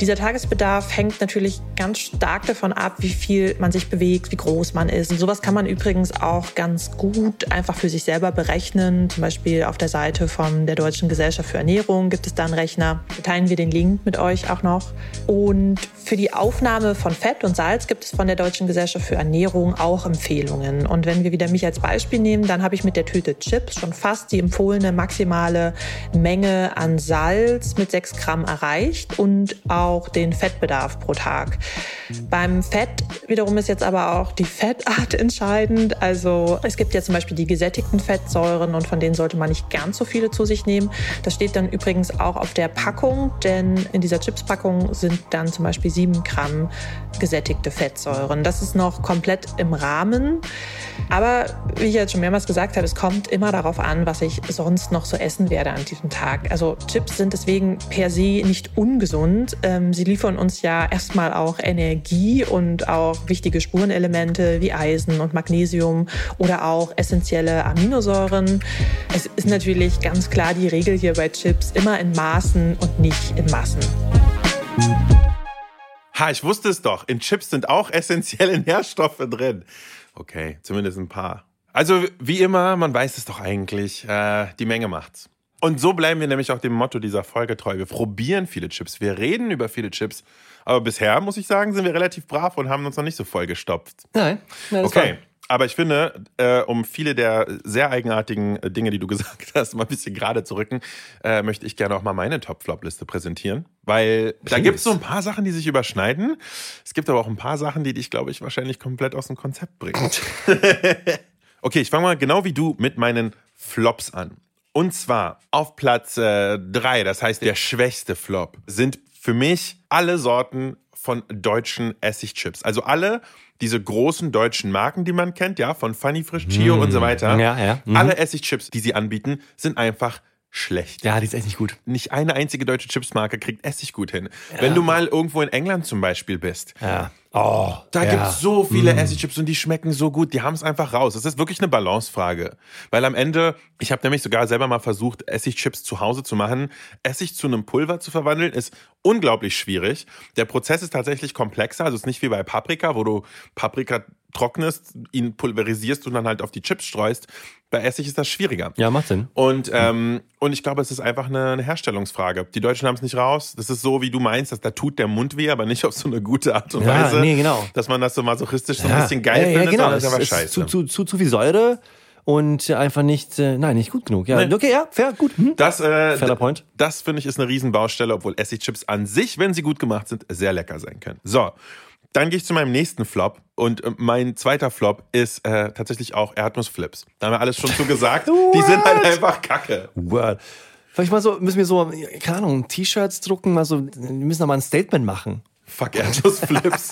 Dieser Tagesbedarf hängt natürlich ganz stark davon ab, wie viel man sich bewegt, wie groß man ist. Und sowas kann man übrigens auch ganz gut einfach für sich selber berechnen. Zum Beispiel auf der Seite von der Deutschen Gesellschaft für Ernährung gibt es da einen Rechner. Da teilen wir den Link mit euch auch noch. Und für die Aufnahme von Fett und Salz gibt es von der Deutschen Gesellschaft für Ernährung auch Empfehlungen. Und wenn wir wieder mich als Beispiel nehmen, dann habe ich mit der Tüte Chips schon fast die empfohlene maximale Menge an Salz mit 6 Gramm erreicht und auch den Fettbedarf pro Tag. Beim Fett wiederum ist jetzt aber auch die Fettart entscheidend. Also es gibt ja zum Beispiel die gesättigten Fettsäuren und von denen sollte man nicht ganz so viele zu sich nehmen. Das steht dann übrigens auch auf der Packung, denn in dieser Chips-Packung sind dann zum Beispiel 7 Gramm gesättigte Fettsäuren. Das ist noch komplett im Rahmen. Aber wie ich jetzt schon mehrmals gesagt habe, es kommt immer darauf an, was ich sonst noch so essen werde an diesem Tag. Also Chips sind deswegen per se nicht ungesund. Ähm, sie liefern uns ja erstmal auch Energie und auch wichtige Spurenelemente wie Eisen und Magnesium oder auch essentielle Aminosäuren. Es ist natürlich ganz klar die Regel hier bei Chips immer in Maßen und nicht in Massen. Ha, ich wusste es doch. In Chips sind auch essentielle Nährstoffe drin. Okay, zumindest ein paar. Also wie immer, man weiß es doch eigentlich, äh, die Menge macht's. Und so bleiben wir nämlich auch dem Motto dieser Folge treu. Wir probieren viele Chips, wir reden über viele Chips, aber bisher, muss ich sagen, sind wir relativ brav und haben uns noch nicht so vollgestopft. Nein, nein Okay. Aber ich finde, äh, um viele der sehr eigenartigen äh, Dinge, die du gesagt hast, mal ein bisschen gerade zu rücken, äh, möchte ich gerne auch mal meine Top-Flop-Liste präsentieren. Weil da Please. gibt es so ein paar Sachen, die sich überschneiden. Es gibt aber auch ein paar Sachen, die dich, glaube ich, wahrscheinlich komplett aus dem Konzept bringen. okay, ich fange mal genau wie du mit meinen Flops an. Und zwar auf Platz 3, das heißt der schwächste Flop, sind für mich alle Sorten von deutschen Essigchips. Also alle diese großen deutschen Marken, die man kennt, ja, von Funny Frisch, Chio und so weiter. Ja, ja. Mhm. Alle Essigchips, die sie anbieten, sind einfach schlecht. Ja, die ist echt nicht gut. Nicht eine einzige deutsche Chipsmarke kriegt Essiggut hin. Wenn du mal irgendwo in England zum Beispiel bist, Ja. Oh, da ja. gibt's so viele Essigchips und die schmecken so gut. Die haben es einfach raus. Das ist wirklich eine Balancefrage. Weil am Ende, ich habe nämlich sogar selber mal versucht, Essigchips zu Hause zu machen. Essig zu einem Pulver zu verwandeln, ist unglaublich schwierig. Der Prozess ist tatsächlich komplexer. Also es ist nicht wie bei Paprika, wo du Paprika trocknest, ihn pulverisierst und dann halt auf die Chips streust. Bei Essig ist das schwieriger. Ja, macht Sinn. Und, ähm, und ich glaube, es ist einfach eine, eine Herstellungsfrage. Die Deutschen haben es nicht raus. Das ist so, wie du meinst, dass da tut der Mund weh, aber nicht auf so eine gute Art und Ja, Weise. nee, genau. Dass man das so masochistisch so ja. ein bisschen geil ja, findet, ja, genau. sondern das ist aber Es scheiße. Zu, zu, zu, zu viel Säure und einfach nicht, äh, nein, nicht gut genug. Ja, Nee. okay, ja, fair, gut. Hm. das, äh, Fairer Point. das finde ich ist eine Riesenbaustelle, obwohl Essigchips an sich, wenn sie gut gemacht sind, sehr lecker sein können. So, dann gehe ich zu meinem nächsten Flop und äh, mein zweiter Flop ist äh, tatsächlich auch Erdnussflips. Da haben wir alles schon zu gesagt. Die sind halt einfach kacke. Word. Vielleicht mal so, müssen wir so, keine Ahnung, T-Shirts drucken, mal so, wir müssen da mal ein Statement machen. Fuck Erdnussflips.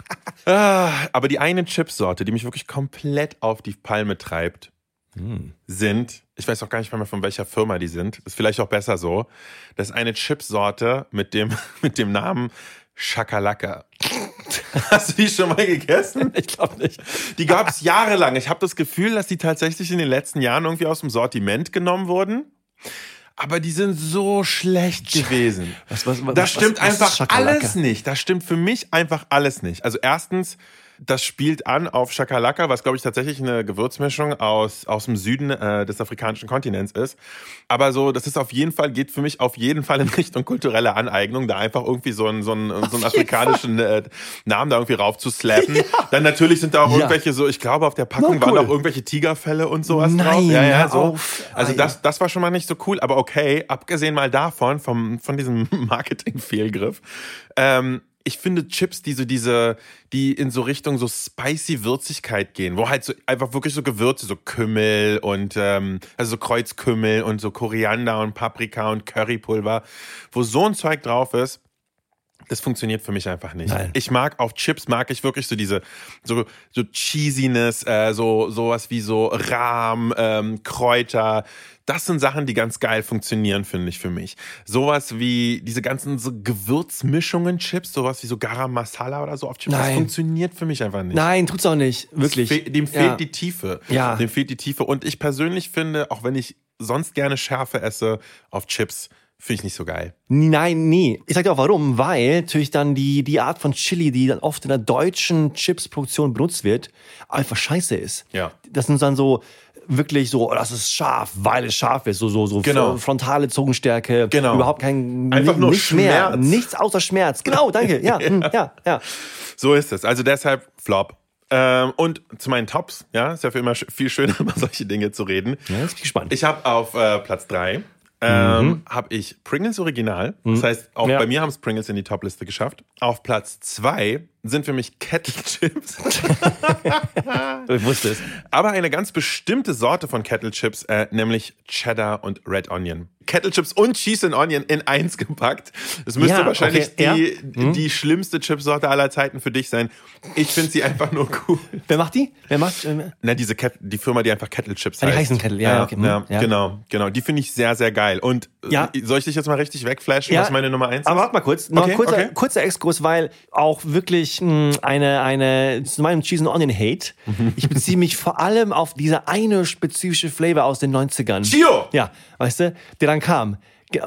ah, aber die eine Chipsorte, die mich wirklich komplett auf die Palme treibt, sind, ich weiß auch gar nicht mehr von welcher Firma die sind, ist vielleicht auch besser so. Das ist eine Chipsorte mit dem, mit dem Namen Shakalaka. Hast du die schon mal gegessen? Ich glaube nicht. Die gab es jahrelang. Ich habe das Gefühl, dass die tatsächlich in den letzten Jahren irgendwie aus dem Sortiment genommen wurden. Aber die sind so schlecht gewesen. Was- was- was- da was- stimmt einfach alles nicht. Da stimmt für mich einfach alles nicht. Also erstens, das spielt an auf Shakalaka, was glaube ich tatsächlich eine Gewürzmischung aus, aus dem Süden äh, des afrikanischen Kontinents ist. Aber so, das ist auf jeden Fall, geht für mich auf jeden Fall in Richtung kulturelle Aneignung, da einfach irgendwie so einen, so einen, so einen afrikanischen äh, Namen da irgendwie raufzuslappen. Dann natürlich sind da auch Ja. irgendwelche so, ich glaube auf der Packung Na, cool. waren auch irgendwelche Tigerfälle und sowas Nein, drauf. Ja, ja, so. auf. Also das, das war schon mal nicht so cool, aber okay, abgesehen mal davon, vom, von diesem Marketing-Fehlgriff. Ähm, ich finde Chips, die so diese, die in so Richtung so spicy Würzigkeit gehen, wo halt so einfach wirklich so Gewürze, so Kümmel und ähm, also so Kreuzkümmel und so Koriander und Paprika und Currypulver, wo so ein Zeug drauf ist, das funktioniert für mich einfach nicht. Nein. Ich mag auf Chips mag ich wirklich so diese so so Cheesiness, äh, so sowas wie so Rahm, ähm, Kräuter. Das sind Sachen, die ganz geil funktionieren, finde ich für mich. Sowas wie diese ganzen so Gewürzmischungen Chips, sowas wie so Garam Masala oder so auf Chips, das Nein. funktioniert für mich einfach nicht. Nein, tut's auch nicht. Wirklich. Fe dem fehlt ja. die Tiefe. Ja. Dem fehlt die Tiefe. Und ich persönlich finde, auch wenn ich sonst gerne Schärfe esse auf Chips, finde ich nicht so geil. Nein, nie. Ich sag dir auch warum, weil natürlich dann die, die Art von Chili, die dann oft in der deutschen Chipsproduktion benutzt wird, einfach scheiße ist. Ja. Das sind dann so wirklich so, oh, das ist scharf, weil es scharf ist, so so so Genau. fr- frontale Zungenstärke, Genau. überhaupt kein Einfach nur nicht mehr, Schmerz. nichts außer Schmerz. Genau, danke. Ja, hm, ja, ja. So ist es. Also deshalb Flop. Ähm, und zu meinen Tops, ja, ist ja für immer viel schöner, über solche Dinge zu reden. Ja, jetzt bin ich gespannt. Ich habe auf äh, Platz drei ähm, habe ich Pringles Original. Das heißt, auch Ja. bei mir haben es Pringles in die Topliste geschafft. Auf Platz zwei sind für mich Kettle Chips. ich wusste es. Aber eine ganz bestimmte Sorte von Kettle Chips, äh, nämlich Cheddar und Red Onion. Kettle Chips und Cheese and Onion in eins gepackt. Das müsste Ja, wahrscheinlich okay, die, ja. Hm. die schlimmste Chipsorte aller Zeiten für dich sein. Ich finde sie einfach nur cool. Wer macht die? Wer macht? Ähm, Na, diese Ket die Firma, die einfach Kettle Chips Ah, die heißt. heißen Kettle, ja, okay, hm, ja, ja. Genau, genau. Die finde ich sehr, sehr geil. Und äh, Ja. soll ich dich jetzt mal richtig wegflashen, was meine Nummer eins Aber ist? warte mal kurz, noch Okay, ein kurzer, okay. kurzer Exkurs, weil auch wirklich mh, eine, eine, zu meinem Cheese and Onion Hate. Ich beziehe mich vor allem auf diese eine spezifische Flavor aus den 90ern. Chio! Ja, weißt du, der dann kam.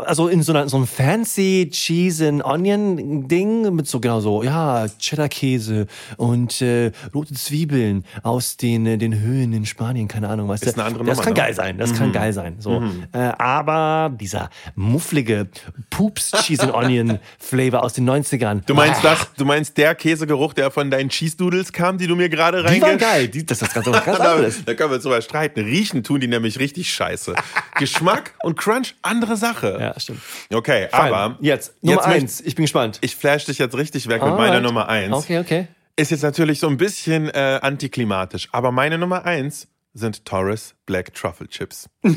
Also in so, einer, so einem fancy Cheese and Onion Ding mit so genau so, ja, Cheddar-Käse und äh, rote Zwiebeln aus den, äh, den Höhen in Spanien, keine Ahnung, weißt Ist du. eine andere das Nummer, kann ne? geil sein, das kann geil sein. So. Äh, aber dieser mufflige Poops Cheese and Onion Flavor aus den 90ern. Du meinst das? Du meinst der Käsegeruch, der von deinen Cheese Doodles kam, die du mir gerade Die waren geil, die, das ist ganz, ganz Da, da können wir uns drüber streiten. Riechen tun die nämlich richtig scheiße. Geschmack und Crunch, andere Sache. Ja, stimmt. Okay, Fein. aber jetzt Nummer jetzt eins. Ich bin gespannt. Ich flash dich jetzt richtig weg mit Alright. meiner Nummer eins. Okay, okay. Ist jetzt natürlich so ein bisschen äh, antiklimatisch, aber meine Nummer eins sind Taurus Black Truffle Chips. Geil,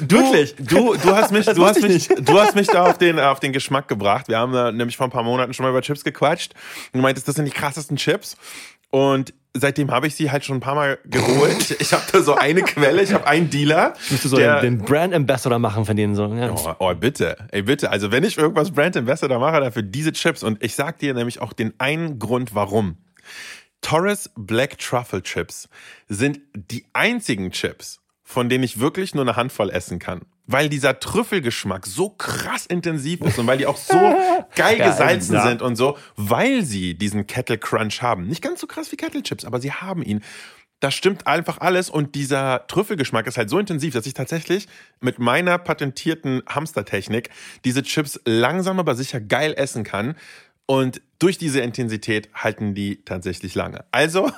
Du, wirklich. Du, du hast mich, Das du hast mich, du hast mich da auf den, auf den Geschmack gebracht. Wir haben da nämlich vor ein paar Monaten schon mal über Chips gequatscht. Und du meintest, das sind die krassesten Chips. Und seitdem habe ich sie halt schon ein paar Mal geholt. Ich habe da so eine Quelle, ich habe einen Dealer. Musst du so der- den, den Brand Ambassador machen von denen so. Ja. Oh, oh, bitte. Ey, bitte. Also, wenn ich irgendwas Brand Ambassador mache, dann für diese Chips. Und ich sag dir nämlich auch den einen Grund, warum. Torres Black Truffle Chips sind die einzigen Chips, von denen ich wirklich nur eine Handvoll essen kann. Weil dieser Trüffelgeschmack so krass intensiv ist und weil die auch so geil gesalzen ja. sind und so, weil sie diesen Kettle Crunch haben. Nicht ganz so krass wie Kettle Chips, aber sie haben ihn. Da stimmt einfach alles und dieser Trüffelgeschmack ist halt so intensiv, dass ich tatsächlich mit meiner patentierten Hamstertechnik diese Chips langsam aber sicher geil essen kann. Und durch diese Intensität halten die tatsächlich lange. Also,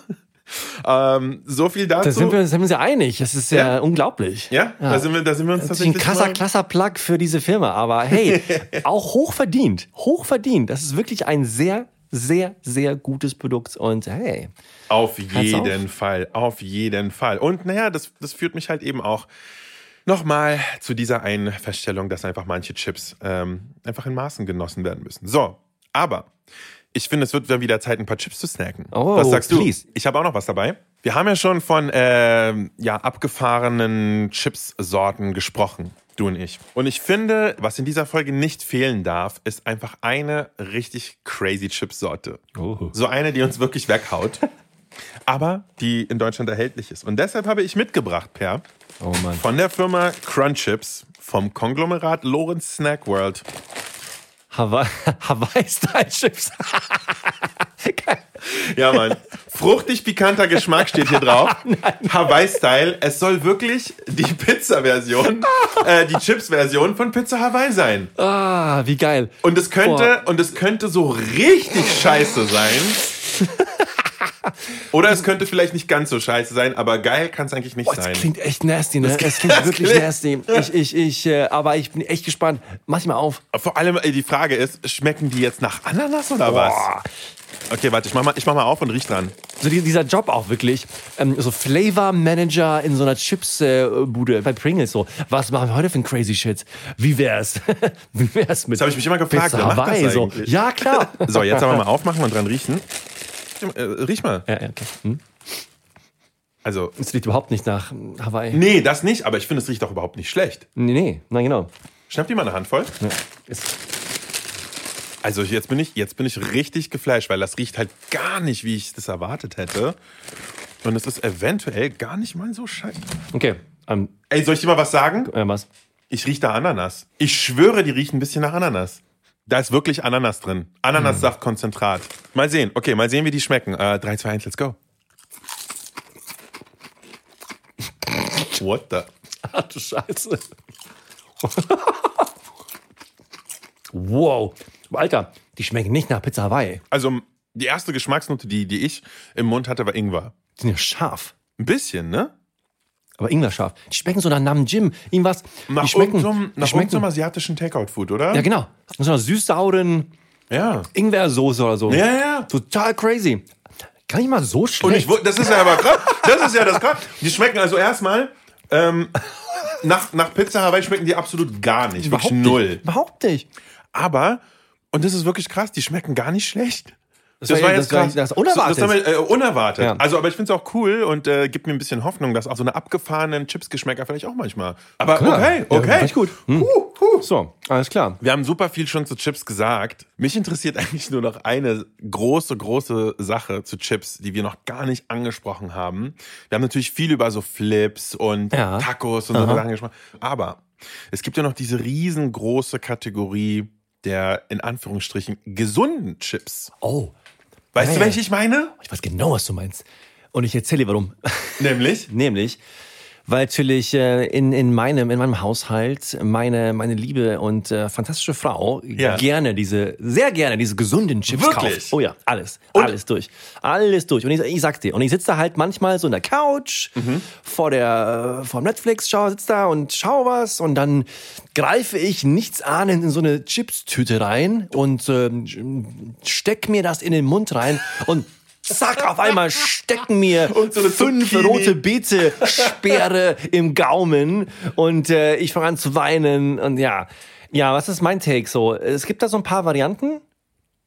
ähm, so viel dazu. Da sind wir, sind wir uns ja einig. Das ist ja, Ja. unglaublich. ja, Da, sind wir, da sind wir uns Das ist ein tatsächlich krasser, krasser Plug für diese Firma. Aber hey, auch hochverdient. Hochverdient. Das ist wirklich ein sehr, sehr, sehr gutes Produkt. Und hey, Auf jeden Fall, auf jeden Fall. Und naja, das, das führt mich halt eben auch nochmal zu dieser einen Feststellung, dass einfach manche Chips ähm, einfach in Maßen genossen werden müssen. So, aber ich finde, es wird dann wieder Zeit, ein paar Chips zu snacken. Oh, was sagst du? please. Ich habe auch noch was dabei. Wir haben ja schon von ähm, ja, abgefahrenen Chips-Sorten gesprochen. Du und ich. Und ich finde, was in dieser Folge nicht fehlen darf, ist einfach eine richtig crazy Chips-Sorte. Oh. So eine, die uns wirklich weghaut. aber die in Deutschland erhältlich ist. Und deshalb habe ich mitgebracht, Per, oh von der Firma Crunchips vom Konglomerat Lorenz Snack World. Hawaii, Hawaii-Style-Chips. Ja, Mann. Fruchtig pikanter Geschmack steht hier drauf. Hawaii-Style. Es soll wirklich die Pizza-Version, äh, die Chips-Version von Pizza Hawaii sein. Ah, wie geil. Und es könnte, und es könnte so richtig scheiße sein. Oder es könnte vielleicht nicht ganz so scheiße sein, aber geil kann es eigentlich nicht Boah, das sein. klingt echt nasty, ne? Das Das, klingt- das wirklich klingt- nasty. Ich, ich, ich, äh, aber ich bin echt gespannt. Mach ich mal auf. Vor allem äh, die Frage ist, schmecken die jetzt nach Ananas oder was? Boah. Okay, warte, ich mach mal, ich mach mal auf und riech dran. So die, dieser Job auch wirklich. Ähm, so Flavor Manager in so einer Chips-Bude bei Pringles. So, was machen wir heute für ein crazy Shit? Wie wär's? Wie wär's mit Das habe ich mich immer gefragt. Pizza das Hawaii? So. Ja, klar. So, jetzt aber mal aufmachen und dran riechen. Äh, riech mal. ja, ja, okay. Hm? Also, Es riecht überhaupt nicht nach Hawaii. nee, das nicht, aber ich finde, es riecht auch überhaupt nicht schlecht. Nee, nee, nein, genau. Schnapp dir mal eine Handvoll. Ja. Ist, Also jetzt bin ich, jetzt bin ich richtig geflasht, weil das riecht halt gar nicht, wie ich das erwartet hätte. Und es ist eventuell gar nicht mal so scheiße. okay, ähm, Ey, soll ich dir mal was sagen? äh, was? Ich rieche da Ananas. Ich schwöre, die riechen ein bisschen nach Ananas. Da ist wirklich Ananas drin. Ananassaftkonzentrat. Mal sehen. Okay, mal sehen, wie die schmecken. Äh, 3, 2, 1, let's go. What the? Ach du Scheiße. wow. Alter, die schmecken nicht nach Pizza Hawaii. Also, die erste Geschmacksnote, die, die ich im Mund hatte, war Ingwer. Die sind ja scharf. Ein bisschen, ne? Aber Ingwer scharf. Die schmecken so nach Nam Jim. Irgendwas. Nach die schmecken. irgendeinem die nach schmecken irgendeinem asiatischen Takeout-Food, oder? ja, genau. So einer süß-sauren Ja. Ingwersoße oder so. Ja, ja. Total crazy. Kann ich mal so Und schlecht? ich, wu- das ist ja aber krass. Das ist ja das krass. Die schmecken also erstmal, ähm, nach, nach Pizza Hawaii schmecken die absolut gar nicht. Wirklich null. Nicht. Überhaupt nicht. Aber, und das ist wirklich krass, die schmecken gar nicht schlecht. Das, war ja- das war- das ist unerwartet. Das, das äh, unerwartet. Ja. Also, aber ich finde es auch cool und äh, gibt mir ein bisschen Hoffnung, dass auch so eine abgefahrenen Chips-Geschmäcker vielleicht auch manchmal. Aber Klar. okay, Ja, okay. richtig gut. Hm. Huh, huh. So, alles klar. Wir haben super viel schon zu Chips gesagt. Mich interessiert eigentlich nur noch eine große, große Sache zu Chips, die wir noch gar nicht angesprochen haben. Wir haben natürlich viel über so Flips und Ja. Tacos und so Sachen gesprochen. Aber es gibt ja noch diese riesengroße Kategorie der in Anführungsstrichen gesunden Chips. Oh, Weißt Ja, du, welche ich meine? ich weiß genau, was du meinst. Und ich erzähle dir warum. Nämlich? Nämlich, weil natürlich äh, in, in, meinem, in meinem Haushalt meine, meine liebe und äh, fantastische Frau Ja. gerne diese, sehr gerne diese gesunden Chips Wirklich? kauft. Oh ja, alles. Und- alles durch. Alles durch. Und ich, ich sag's dir, und ich sitze da halt manchmal so in der Couch Mhm. vor der äh, vor Netflix, schau, sitz da und schau was und dann greife ich nichts ahnend in so eine Chipstüte rein und ähm, steck mir das in den Mund rein und zack, auf einmal stecken mir so fünf Zucchini. rote Beete Speere im Gaumen und äh, ich fange an zu weinen und ja. Ja, was ist mein Take so? Es gibt da so ein paar Varianten,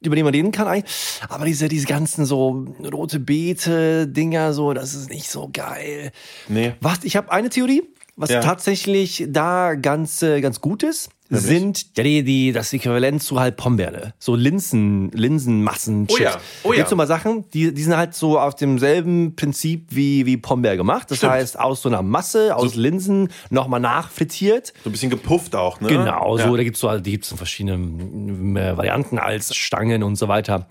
über die man reden kann eigentlich, aber diese, diese ganzen so rote Beete Dinger so, das ist nicht so geil. Nee. Was, ich habe eine Theorie, was Ja. tatsächlich da ganz, äh, ganz gut ist, sind ja, die, die, das Äquivalent zu halt Pombeere. So Linsen, Linsenmassen. Oh ja, oh ja. Gibt so mal Sachen, die, die sind halt so auf demselben Prinzip wie, wie Pombeer gemacht. Das Stimmt. heißt, aus so einer Masse, aus Linsen, nochmal nachfrittiert. So ein bisschen gepufft auch, ne? Genau, ja. so, da gibt's so, die gibt's in verschiedenen äh, Varianten als Stangen und so weiter.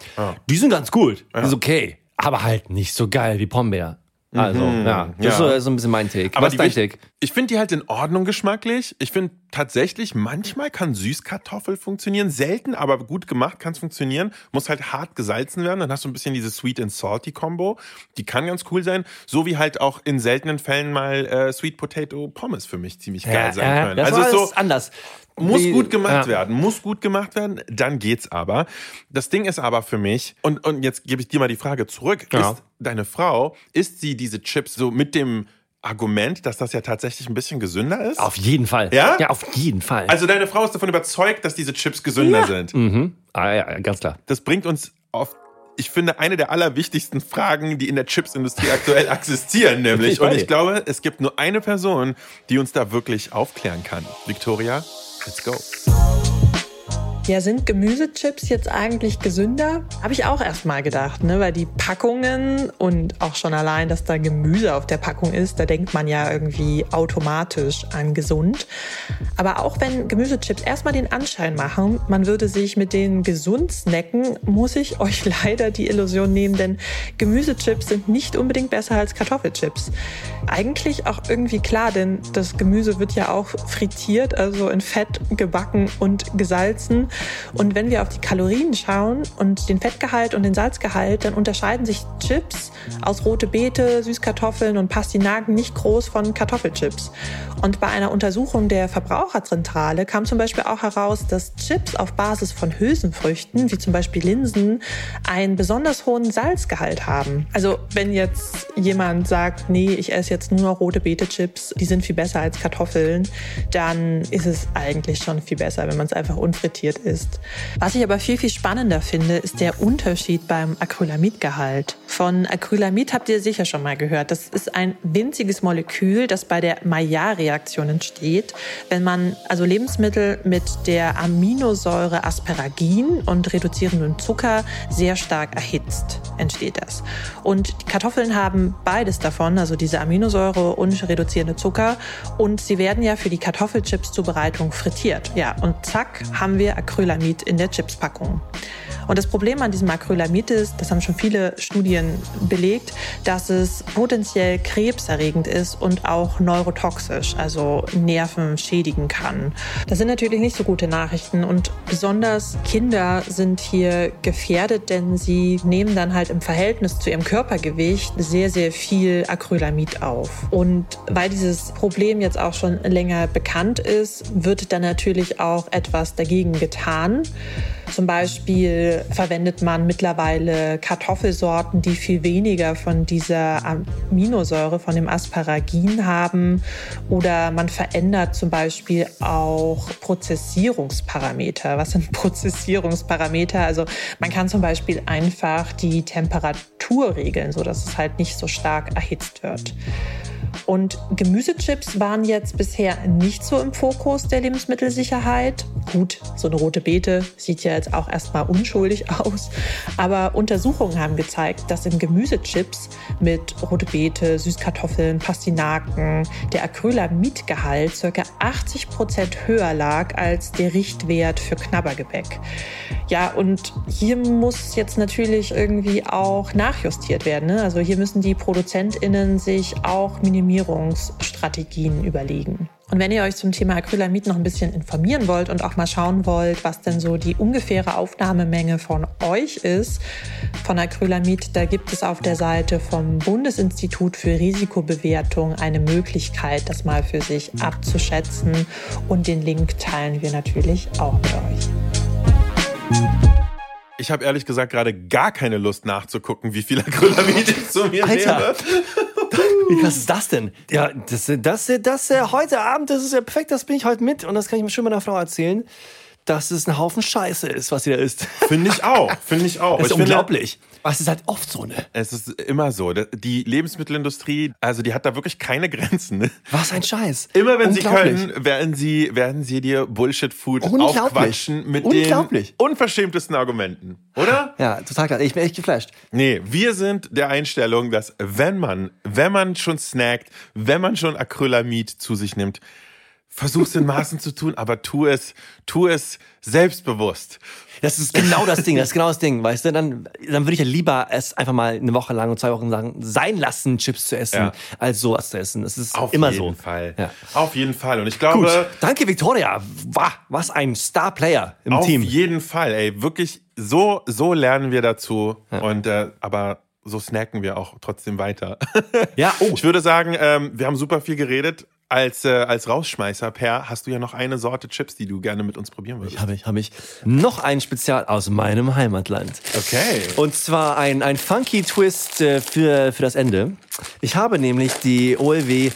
Die sind ganz gut, die ist okay, aber halt nicht so geil wie Pombeer. Also, ja, das ja. ist so, ist so ein bisschen mein Take. Aber Was ist dein Take? Ich finde die halt in Ordnung geschmacklich. Ich finde tatsächlich, manchmal kann Süßkartoffel funktionieren. Selten, aber gut gemacht kann es funktionieren. Muss halt hart gesalzen werden. Dann hast du ein bisschen diese Sweet and Salty Combo. Die kann ganz cool sein. So wie halt auch in seltenen Fällen mal äh, Sweet Potato Pommes für mich ziemlich geil sein können. Das also war so alles anders. Muss Die- gut gemacht ja. werden, muss gut gemacht werden, dann geht's aber. Das Ding ist aber für mich, und, und jetzt gebe ich dir mal die Frage zurück, Ja. ist deine Frau, isst sie diese Chips so mit dem Argument, dass das ja tatsächlich ein bisschen gesünder ist? Auf jeden Fall. Ja? Ja, auf jeden Fall. Also deine Frau ist davon überzeugt, dass diese Chips gesünder sind. mhm. ah, ja, ganz klar. Das bringt uns auf, ich finde, eine der allerwichtigsten Fragen, die in der Chipsindustrie aktuell existieren, nämlich. Und ich glaube, es gibt nur eine Person, die uns da wirklich aufklären kann. Victoria, let's go. Ja, sind Gemüsechips jetzt eigentlich gesünder? Habe ich auch erst mal gedacht, ne? weil die Packungen und auch schon allein, dass da Gemüse auf der Packung ist, da denkt man ja irgendwie automatisch an gesund. Aber auch wenn Gemüsechips erstmal den Anschein machen, man würde sich mit denen gesund snacken, muss ich euch leider die Illusion nehmen, denn Gemüsechips sind nicht unbedingt besser als Kartoffelchips. Eigentlich auch irgendwie klar, denn das Gemüse wird ja auch frittiert, also in Fett gebacken und gesalzen. Und wenn wir auf die Kalorien schauen und den Fettgehalt und den Salzgehalt, dann unterscheiden sich Chips aus rote Beete, Süßkartoffeln und Pastinaken nicht groß von Kartoffelchips. Und bei einer Untersuchung der Verbraucherzentrale kam zum Beispiel auch heraus, dass Chips auf Basis von Hülsenfrüchten, wie zum Beispiel Linsen, einen besonders hohen Salzgehalt haben. Also wenn jetzt jemand sagt, nee, ich esse jetzt nur rote Beete-Chips, die sind viel besser als Kartoffeln, dann ist es eigentlich schon viel besser, wenn man es einfach unfrittiert isst. Was ich aber viel, viel spannender finde, ist der Unterschied beim Acrylamidgehalt. Von Acrylamid habt ihr sicher schon mal gehört. Das ist ein winziges Molekül, das bei der Maillard-Reaktion entsteht, wenn man also Lebensmittel mit der Aminosäure Asparagin und reduzierendem Zucker sehr stark erhitzt, entsteht das. Und die Kartoffeln haben beides davon, also diese Aminosäure und reduzierende Zucker. Und sie werden ja für die Kartoffelchips-Zubereitung frittiert. Ja, und zack, haben wir Acrylamid in der Chipspackung. Und das Problem an diesem Acrylamid ist, das haben schon viele Studien belegt, dass es potenziell krebserregend ist und auch neurotoxisch, also Nerven schädigen kann. Das sind natürlich nicht so gute Nachrichten und besonders Kinder sind hier gefährdet, denn sie nehmen dann halt im Verhältnis zu ihrem Körpergewicht sehr, sehr viel Acrylamid auf. Und weil dieses Problem jetzt auch schon länger bekannt ist, wird dann natürlich auch etwas dagegen getan. Zum Beispiel verwendet man mittlerweile Kartoffelsorten, die viel weniger von dieser Aminosäure, von dem Asparagin haben. Oder man verändert zum Beispiel auch Prozessierungsparameter. Was sind Prozessierungsparameter? Also man kann zum Beispiel einfach die Temperatur regeln, sodass es halt nicht so stark erhitzt wird. Und Gemüsechips waren jetzt bisher nicht so im Fokus der Lebensmittelsicherheit. Gut, so eine rote Beete sieht ja jetzt auch erstmal unschuldig aus. Aber Untersuchungen haben gezeigt, dass in Gemüsechips mit rote Beete, Süßkartoffeln, Pastinaken der Acrylamidgehalt ca. 80 Prozent höher lag als der Richtwert für Knabbergebäck. Ja, und hier muss jetzt natürlich irgendwie auch nachjustiert werden. Ne? Also hier müssen die ProduzentInnen sich auch Minimierungsstrategien überlegen. Und wenn ihr euch zum Thema Acrylamid noch ein bisschen informieren wollt und auch mal schauen wollt, was denn so die ungefähre Aufnahmemenge von euch ist, von Acrylamid, da gibt es auf der Seite vom Bundesinstitut für Risikobewertung eine Möglichkeit, das mal für sich abzuschätzen. Und den Link teilen wir natürlich auch mit euch. ich habe ehrlich gesagt gerade gar keine Lust nachzugucken, wie viel Acrylamid ich zu mir Alter. nehme. Wie krass ist das denn? Ja, das, das, das, das heute Abend, das ist ja perfekt, das bin ich heute mit und das kann ich mir schon meiner Frau erzählen, dass es ein Haufen Scheiße ist, was sie da isst. Finde ich auch, finde ich auch. Das ist ich finde, unglaublich. Aber es ist halt oft so, ne? Es ist immer so. Die Lebensmittelindustrie, also die hat da wirklich keine Grenzen. Ne? Was ein Scheiß. Immer wenn sie können, werden sie, werden sie dir Bullshit-Food aufquatschen mit Unglaublich. den unverschämtesten Argumenten. Oder? Ja, total krass. Ich bin echt geflasht. Nee, wir sind der Einstellung, dass wenn man, wenn man schon snackt, wenn man schon Acrylamid zu sich nimmt, versuch's in Maßen zu tun, aber tu es, tu es selbstbewusst. Das ist genau das Ding, das ist genau das Ding, weißt du? Dann, dann würde ich ja lieber es einfach mal eine Woche lang und zwei Wochen lang sein lassen, Chips zu essen, Ja. als sowas zu essen. Das ist Auf immer jeden so. Fall. Ja. Auf jeden Fall. Und ich Gut. glaube, Danke, Victoria. Wah, was ein Star-Player im auf Team. jeden Fall, ey, wirklich so, so lernen wir dazu. Und, äh, aber so snacken wir auch trotzdem weiter. Ja, oh. Ich würde sagen, ähm, wir haben super viel geredet. Als, äh, als Rausschmeißer, Per, hast du ja noch eine Sorte Chips, die du gerne mit uns probieren würdest. Habe ich, habe ich. Noch ein Spezial aus meinem Heimatland. Okay. Und zwar ein, ein funky Twist äh, für, für das Ende. Ich habe nämlich die OLW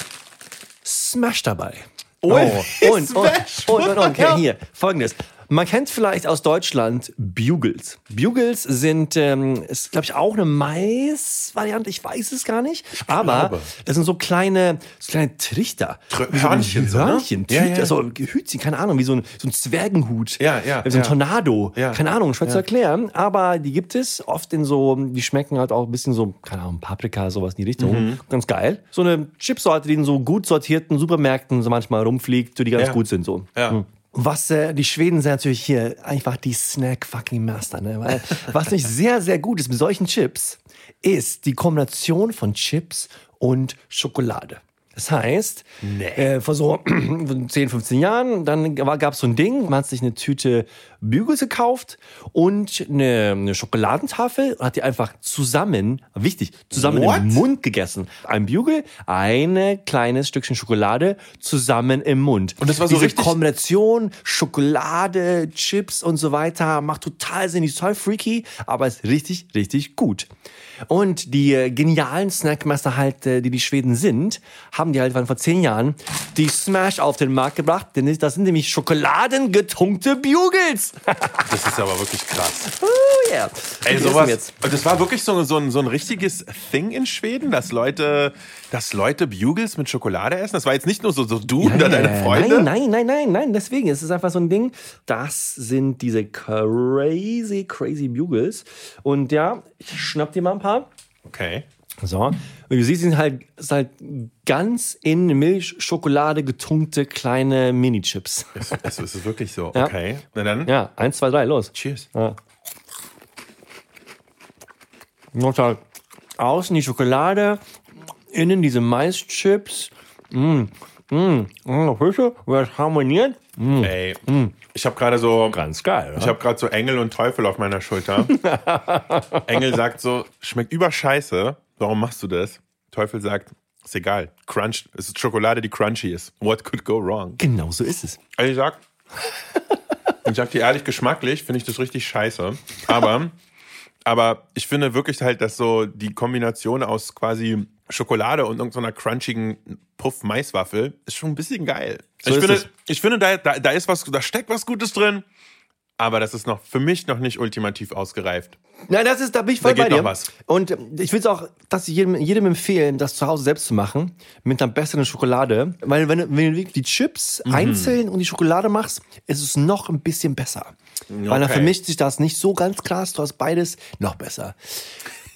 Smash dabei. OLW oh, und, und, und, und, und, okay, hier, folgendes. Man kennt vielleicht aus Deutschland Bugles. Bugles sind, ähm, ist glaube ich auch eine Mais-Variante, ich weiß es gar nicht. Aber glaube. das sind so kleine, so kleine Trichter. Tr- Wie so Hörnchen so, ne? Hörnchen, Ja, Tüte, ja. also Hütchen, keine Ahnung, wie so ein, so ein Zwergenhut. Ja, ja, So ein ja. Tornado. Ja. Keine Ahnung, schwer zu erklären. Aber die gibt es oft in so, die schmecken halt auch ein bisschen so, keine Ahnung, Paprika, sowas in die Richtung. Mhm. Ganz geil. So eine Chipsorte, die in so gut sortierten Supermärkten so manchmal rumfliegt, so die ganz gut sind so. Ja. Hm. Was äh, die Schweden sind natürlich hier einfach die Snack fucking Master, ne? Weil, was nicht sehr sehr gut ist mit solchen Chips, ist die Kombination von Chips und Schokolade. Das heißt, äh, vor so 10, 15 Jahren, dann gab es so ein Ding, man hat sich eine Tüte Bugles gekauft und eine, eine Schokoladentafel und hat die einfach zusammen, wichtig, zusammen What? im Mund gegessen. Ein Bugle, ein kleines Stückchen Schokolade zusammen im Mund. Und das war so Diese richtig- Kombination Schokolade, Chips und so weiter macht total Sinn, die ist total freaky, aber ist richtig, richtig gut. Und die äh, genialen Snackmaster halt, äh, die die Schweden sind, haben die halt vor zehn Jahren die Smash auf den Markt gebracht, denn das sind nämlich schokoladengetunkte Das ist aber wirklich krass. oh yeah. Ey, sowas. jetzt. Und das war wirklich so, so, ein, so ein richtiges Thing in Schweden, dass Leute, dass Leute Bugles mit Schokolade essen. Das war jetzt nicht nur so, so du oder deine Freunde. Nein, nein, nein, nein, nein. Deswegen, es ist einfach so ein Ding. Das sind diese crazy, crazy Bugles. Und ja, ich schnapp dir mal ein paar. Okay. So. Und du siehst, sie sind halt, es halt ganz in Milchschokolade getunkte kleine Mini-Chips. Es, es ist wirklich so. Ja. Okay. Na dann. Ja, eins, zwei, drei, los. Cheers. Ja. Halt außen die Schokolade, innen diese Maischips. Mm, mm, mm, Fische, was harmoniert. Mm. Ey, ich habe gerade so, Ganz geil, ich habe gerade so Engel und Teufel auf meiner Schulter. Engel sagt so, schmeckt überscheiße. Warum machst du das? Teufel sagt, ist egal. Crunch, es ist Schokolade, die crunchy ist. What could go wrong? Genau so ist es. Also ich sag, ich sag dir ehrlich, geschmacklich finde ich das richtig scheiße. Aber, aber ich finde wirklich halt, dass so die Kombination aus quasi Schokolade und irgendeiner crunchigen Puff-Maiswaffel ist schon ein bisschen geil. So ich, finde, es. ich finde, da, da, da ist was, da steckt was Gutes drin. Aber das ist noch für mich noch nicht ultimativ ausgereift. Nein, das ist, da bin ich voll Da bei dir. was. Und ich will es auch, dass ich jedem, jedem empfehlen, das zu Hause selbst zu machen, mit einer besseren Schokolade. Weil wenn, du- wenn du die Chips Mhm. einzeln und die Schokolade machst, ist es noch ein bisschen besser. Weil dann Okay. vermischt sich das nicht so ganz krass, du hast beides noch besser.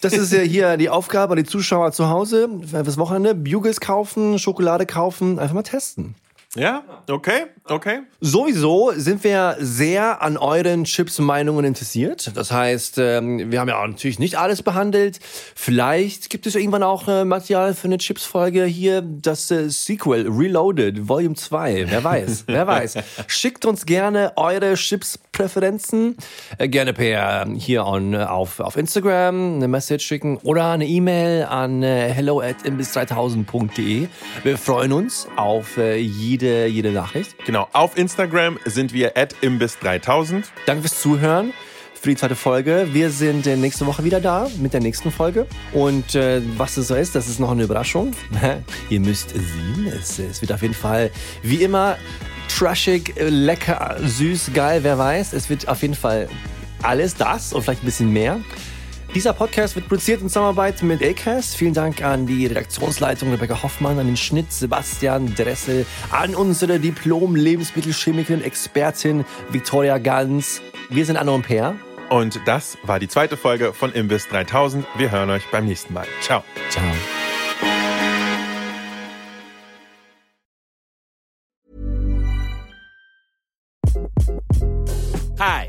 Das ist ja hier die Aufgabe an die Zuschauer zu Hause fürs Wochenende. Bugles kaufen, Schokolade kaufen, einfach mal testen. Ja? Okay? Okay? Sowieso sind wir sehr an euren Chips-Meinungen interessiert. Das heißt, ähm, wir haben ja auch natürlich nicht alles behandelt. Vielleicht gibt es irgendwann auch äh, Material für eine Chips-Folge hier, das äh, Sequel Reloaded Volume 2. Wer weiß, wer weiß. Schickt uns gerne eure Chips-Präferenzen. Äh, gerne per ähm, hier on, auf, auf Instagram eine Message schicken oder eine E-Mail an hello at imbiss3000.de. Wir freuen uns auf äh, jede, jede Nachricht. Genau. Auf Instagram sind wir at imbiss3000. Danke fürs Zuhören. für die zweite Folge. Wir sind äh, nächste Woche wieder da mit der nächsten Folge. Und äh, was es so ist, das ist noch eine Überraschung. Ihr müsst sehen, es, es wird auf jeden Fall wie immer trashig, lecker, süß, geil, wer weiß. Es wird auf jeden Fall alles das und vielleicht ein bisschen mehr. Dieser Podcast wird produziert in Zusammenarbeit mit Acast. Vielen Dank an die Redaktionsleitung Rebecca Hoffmann, an den Schnitt Sebastian Dressel, an unsere Diplom-Lebensmittelchemikerin, Expertin Victoria Ganz. Wir sind Anno und Per. Und das war die zweite Folge von Imbiss 3000. Wir hören euch beim nächsten Mal. Ciao. Ciao. Hi,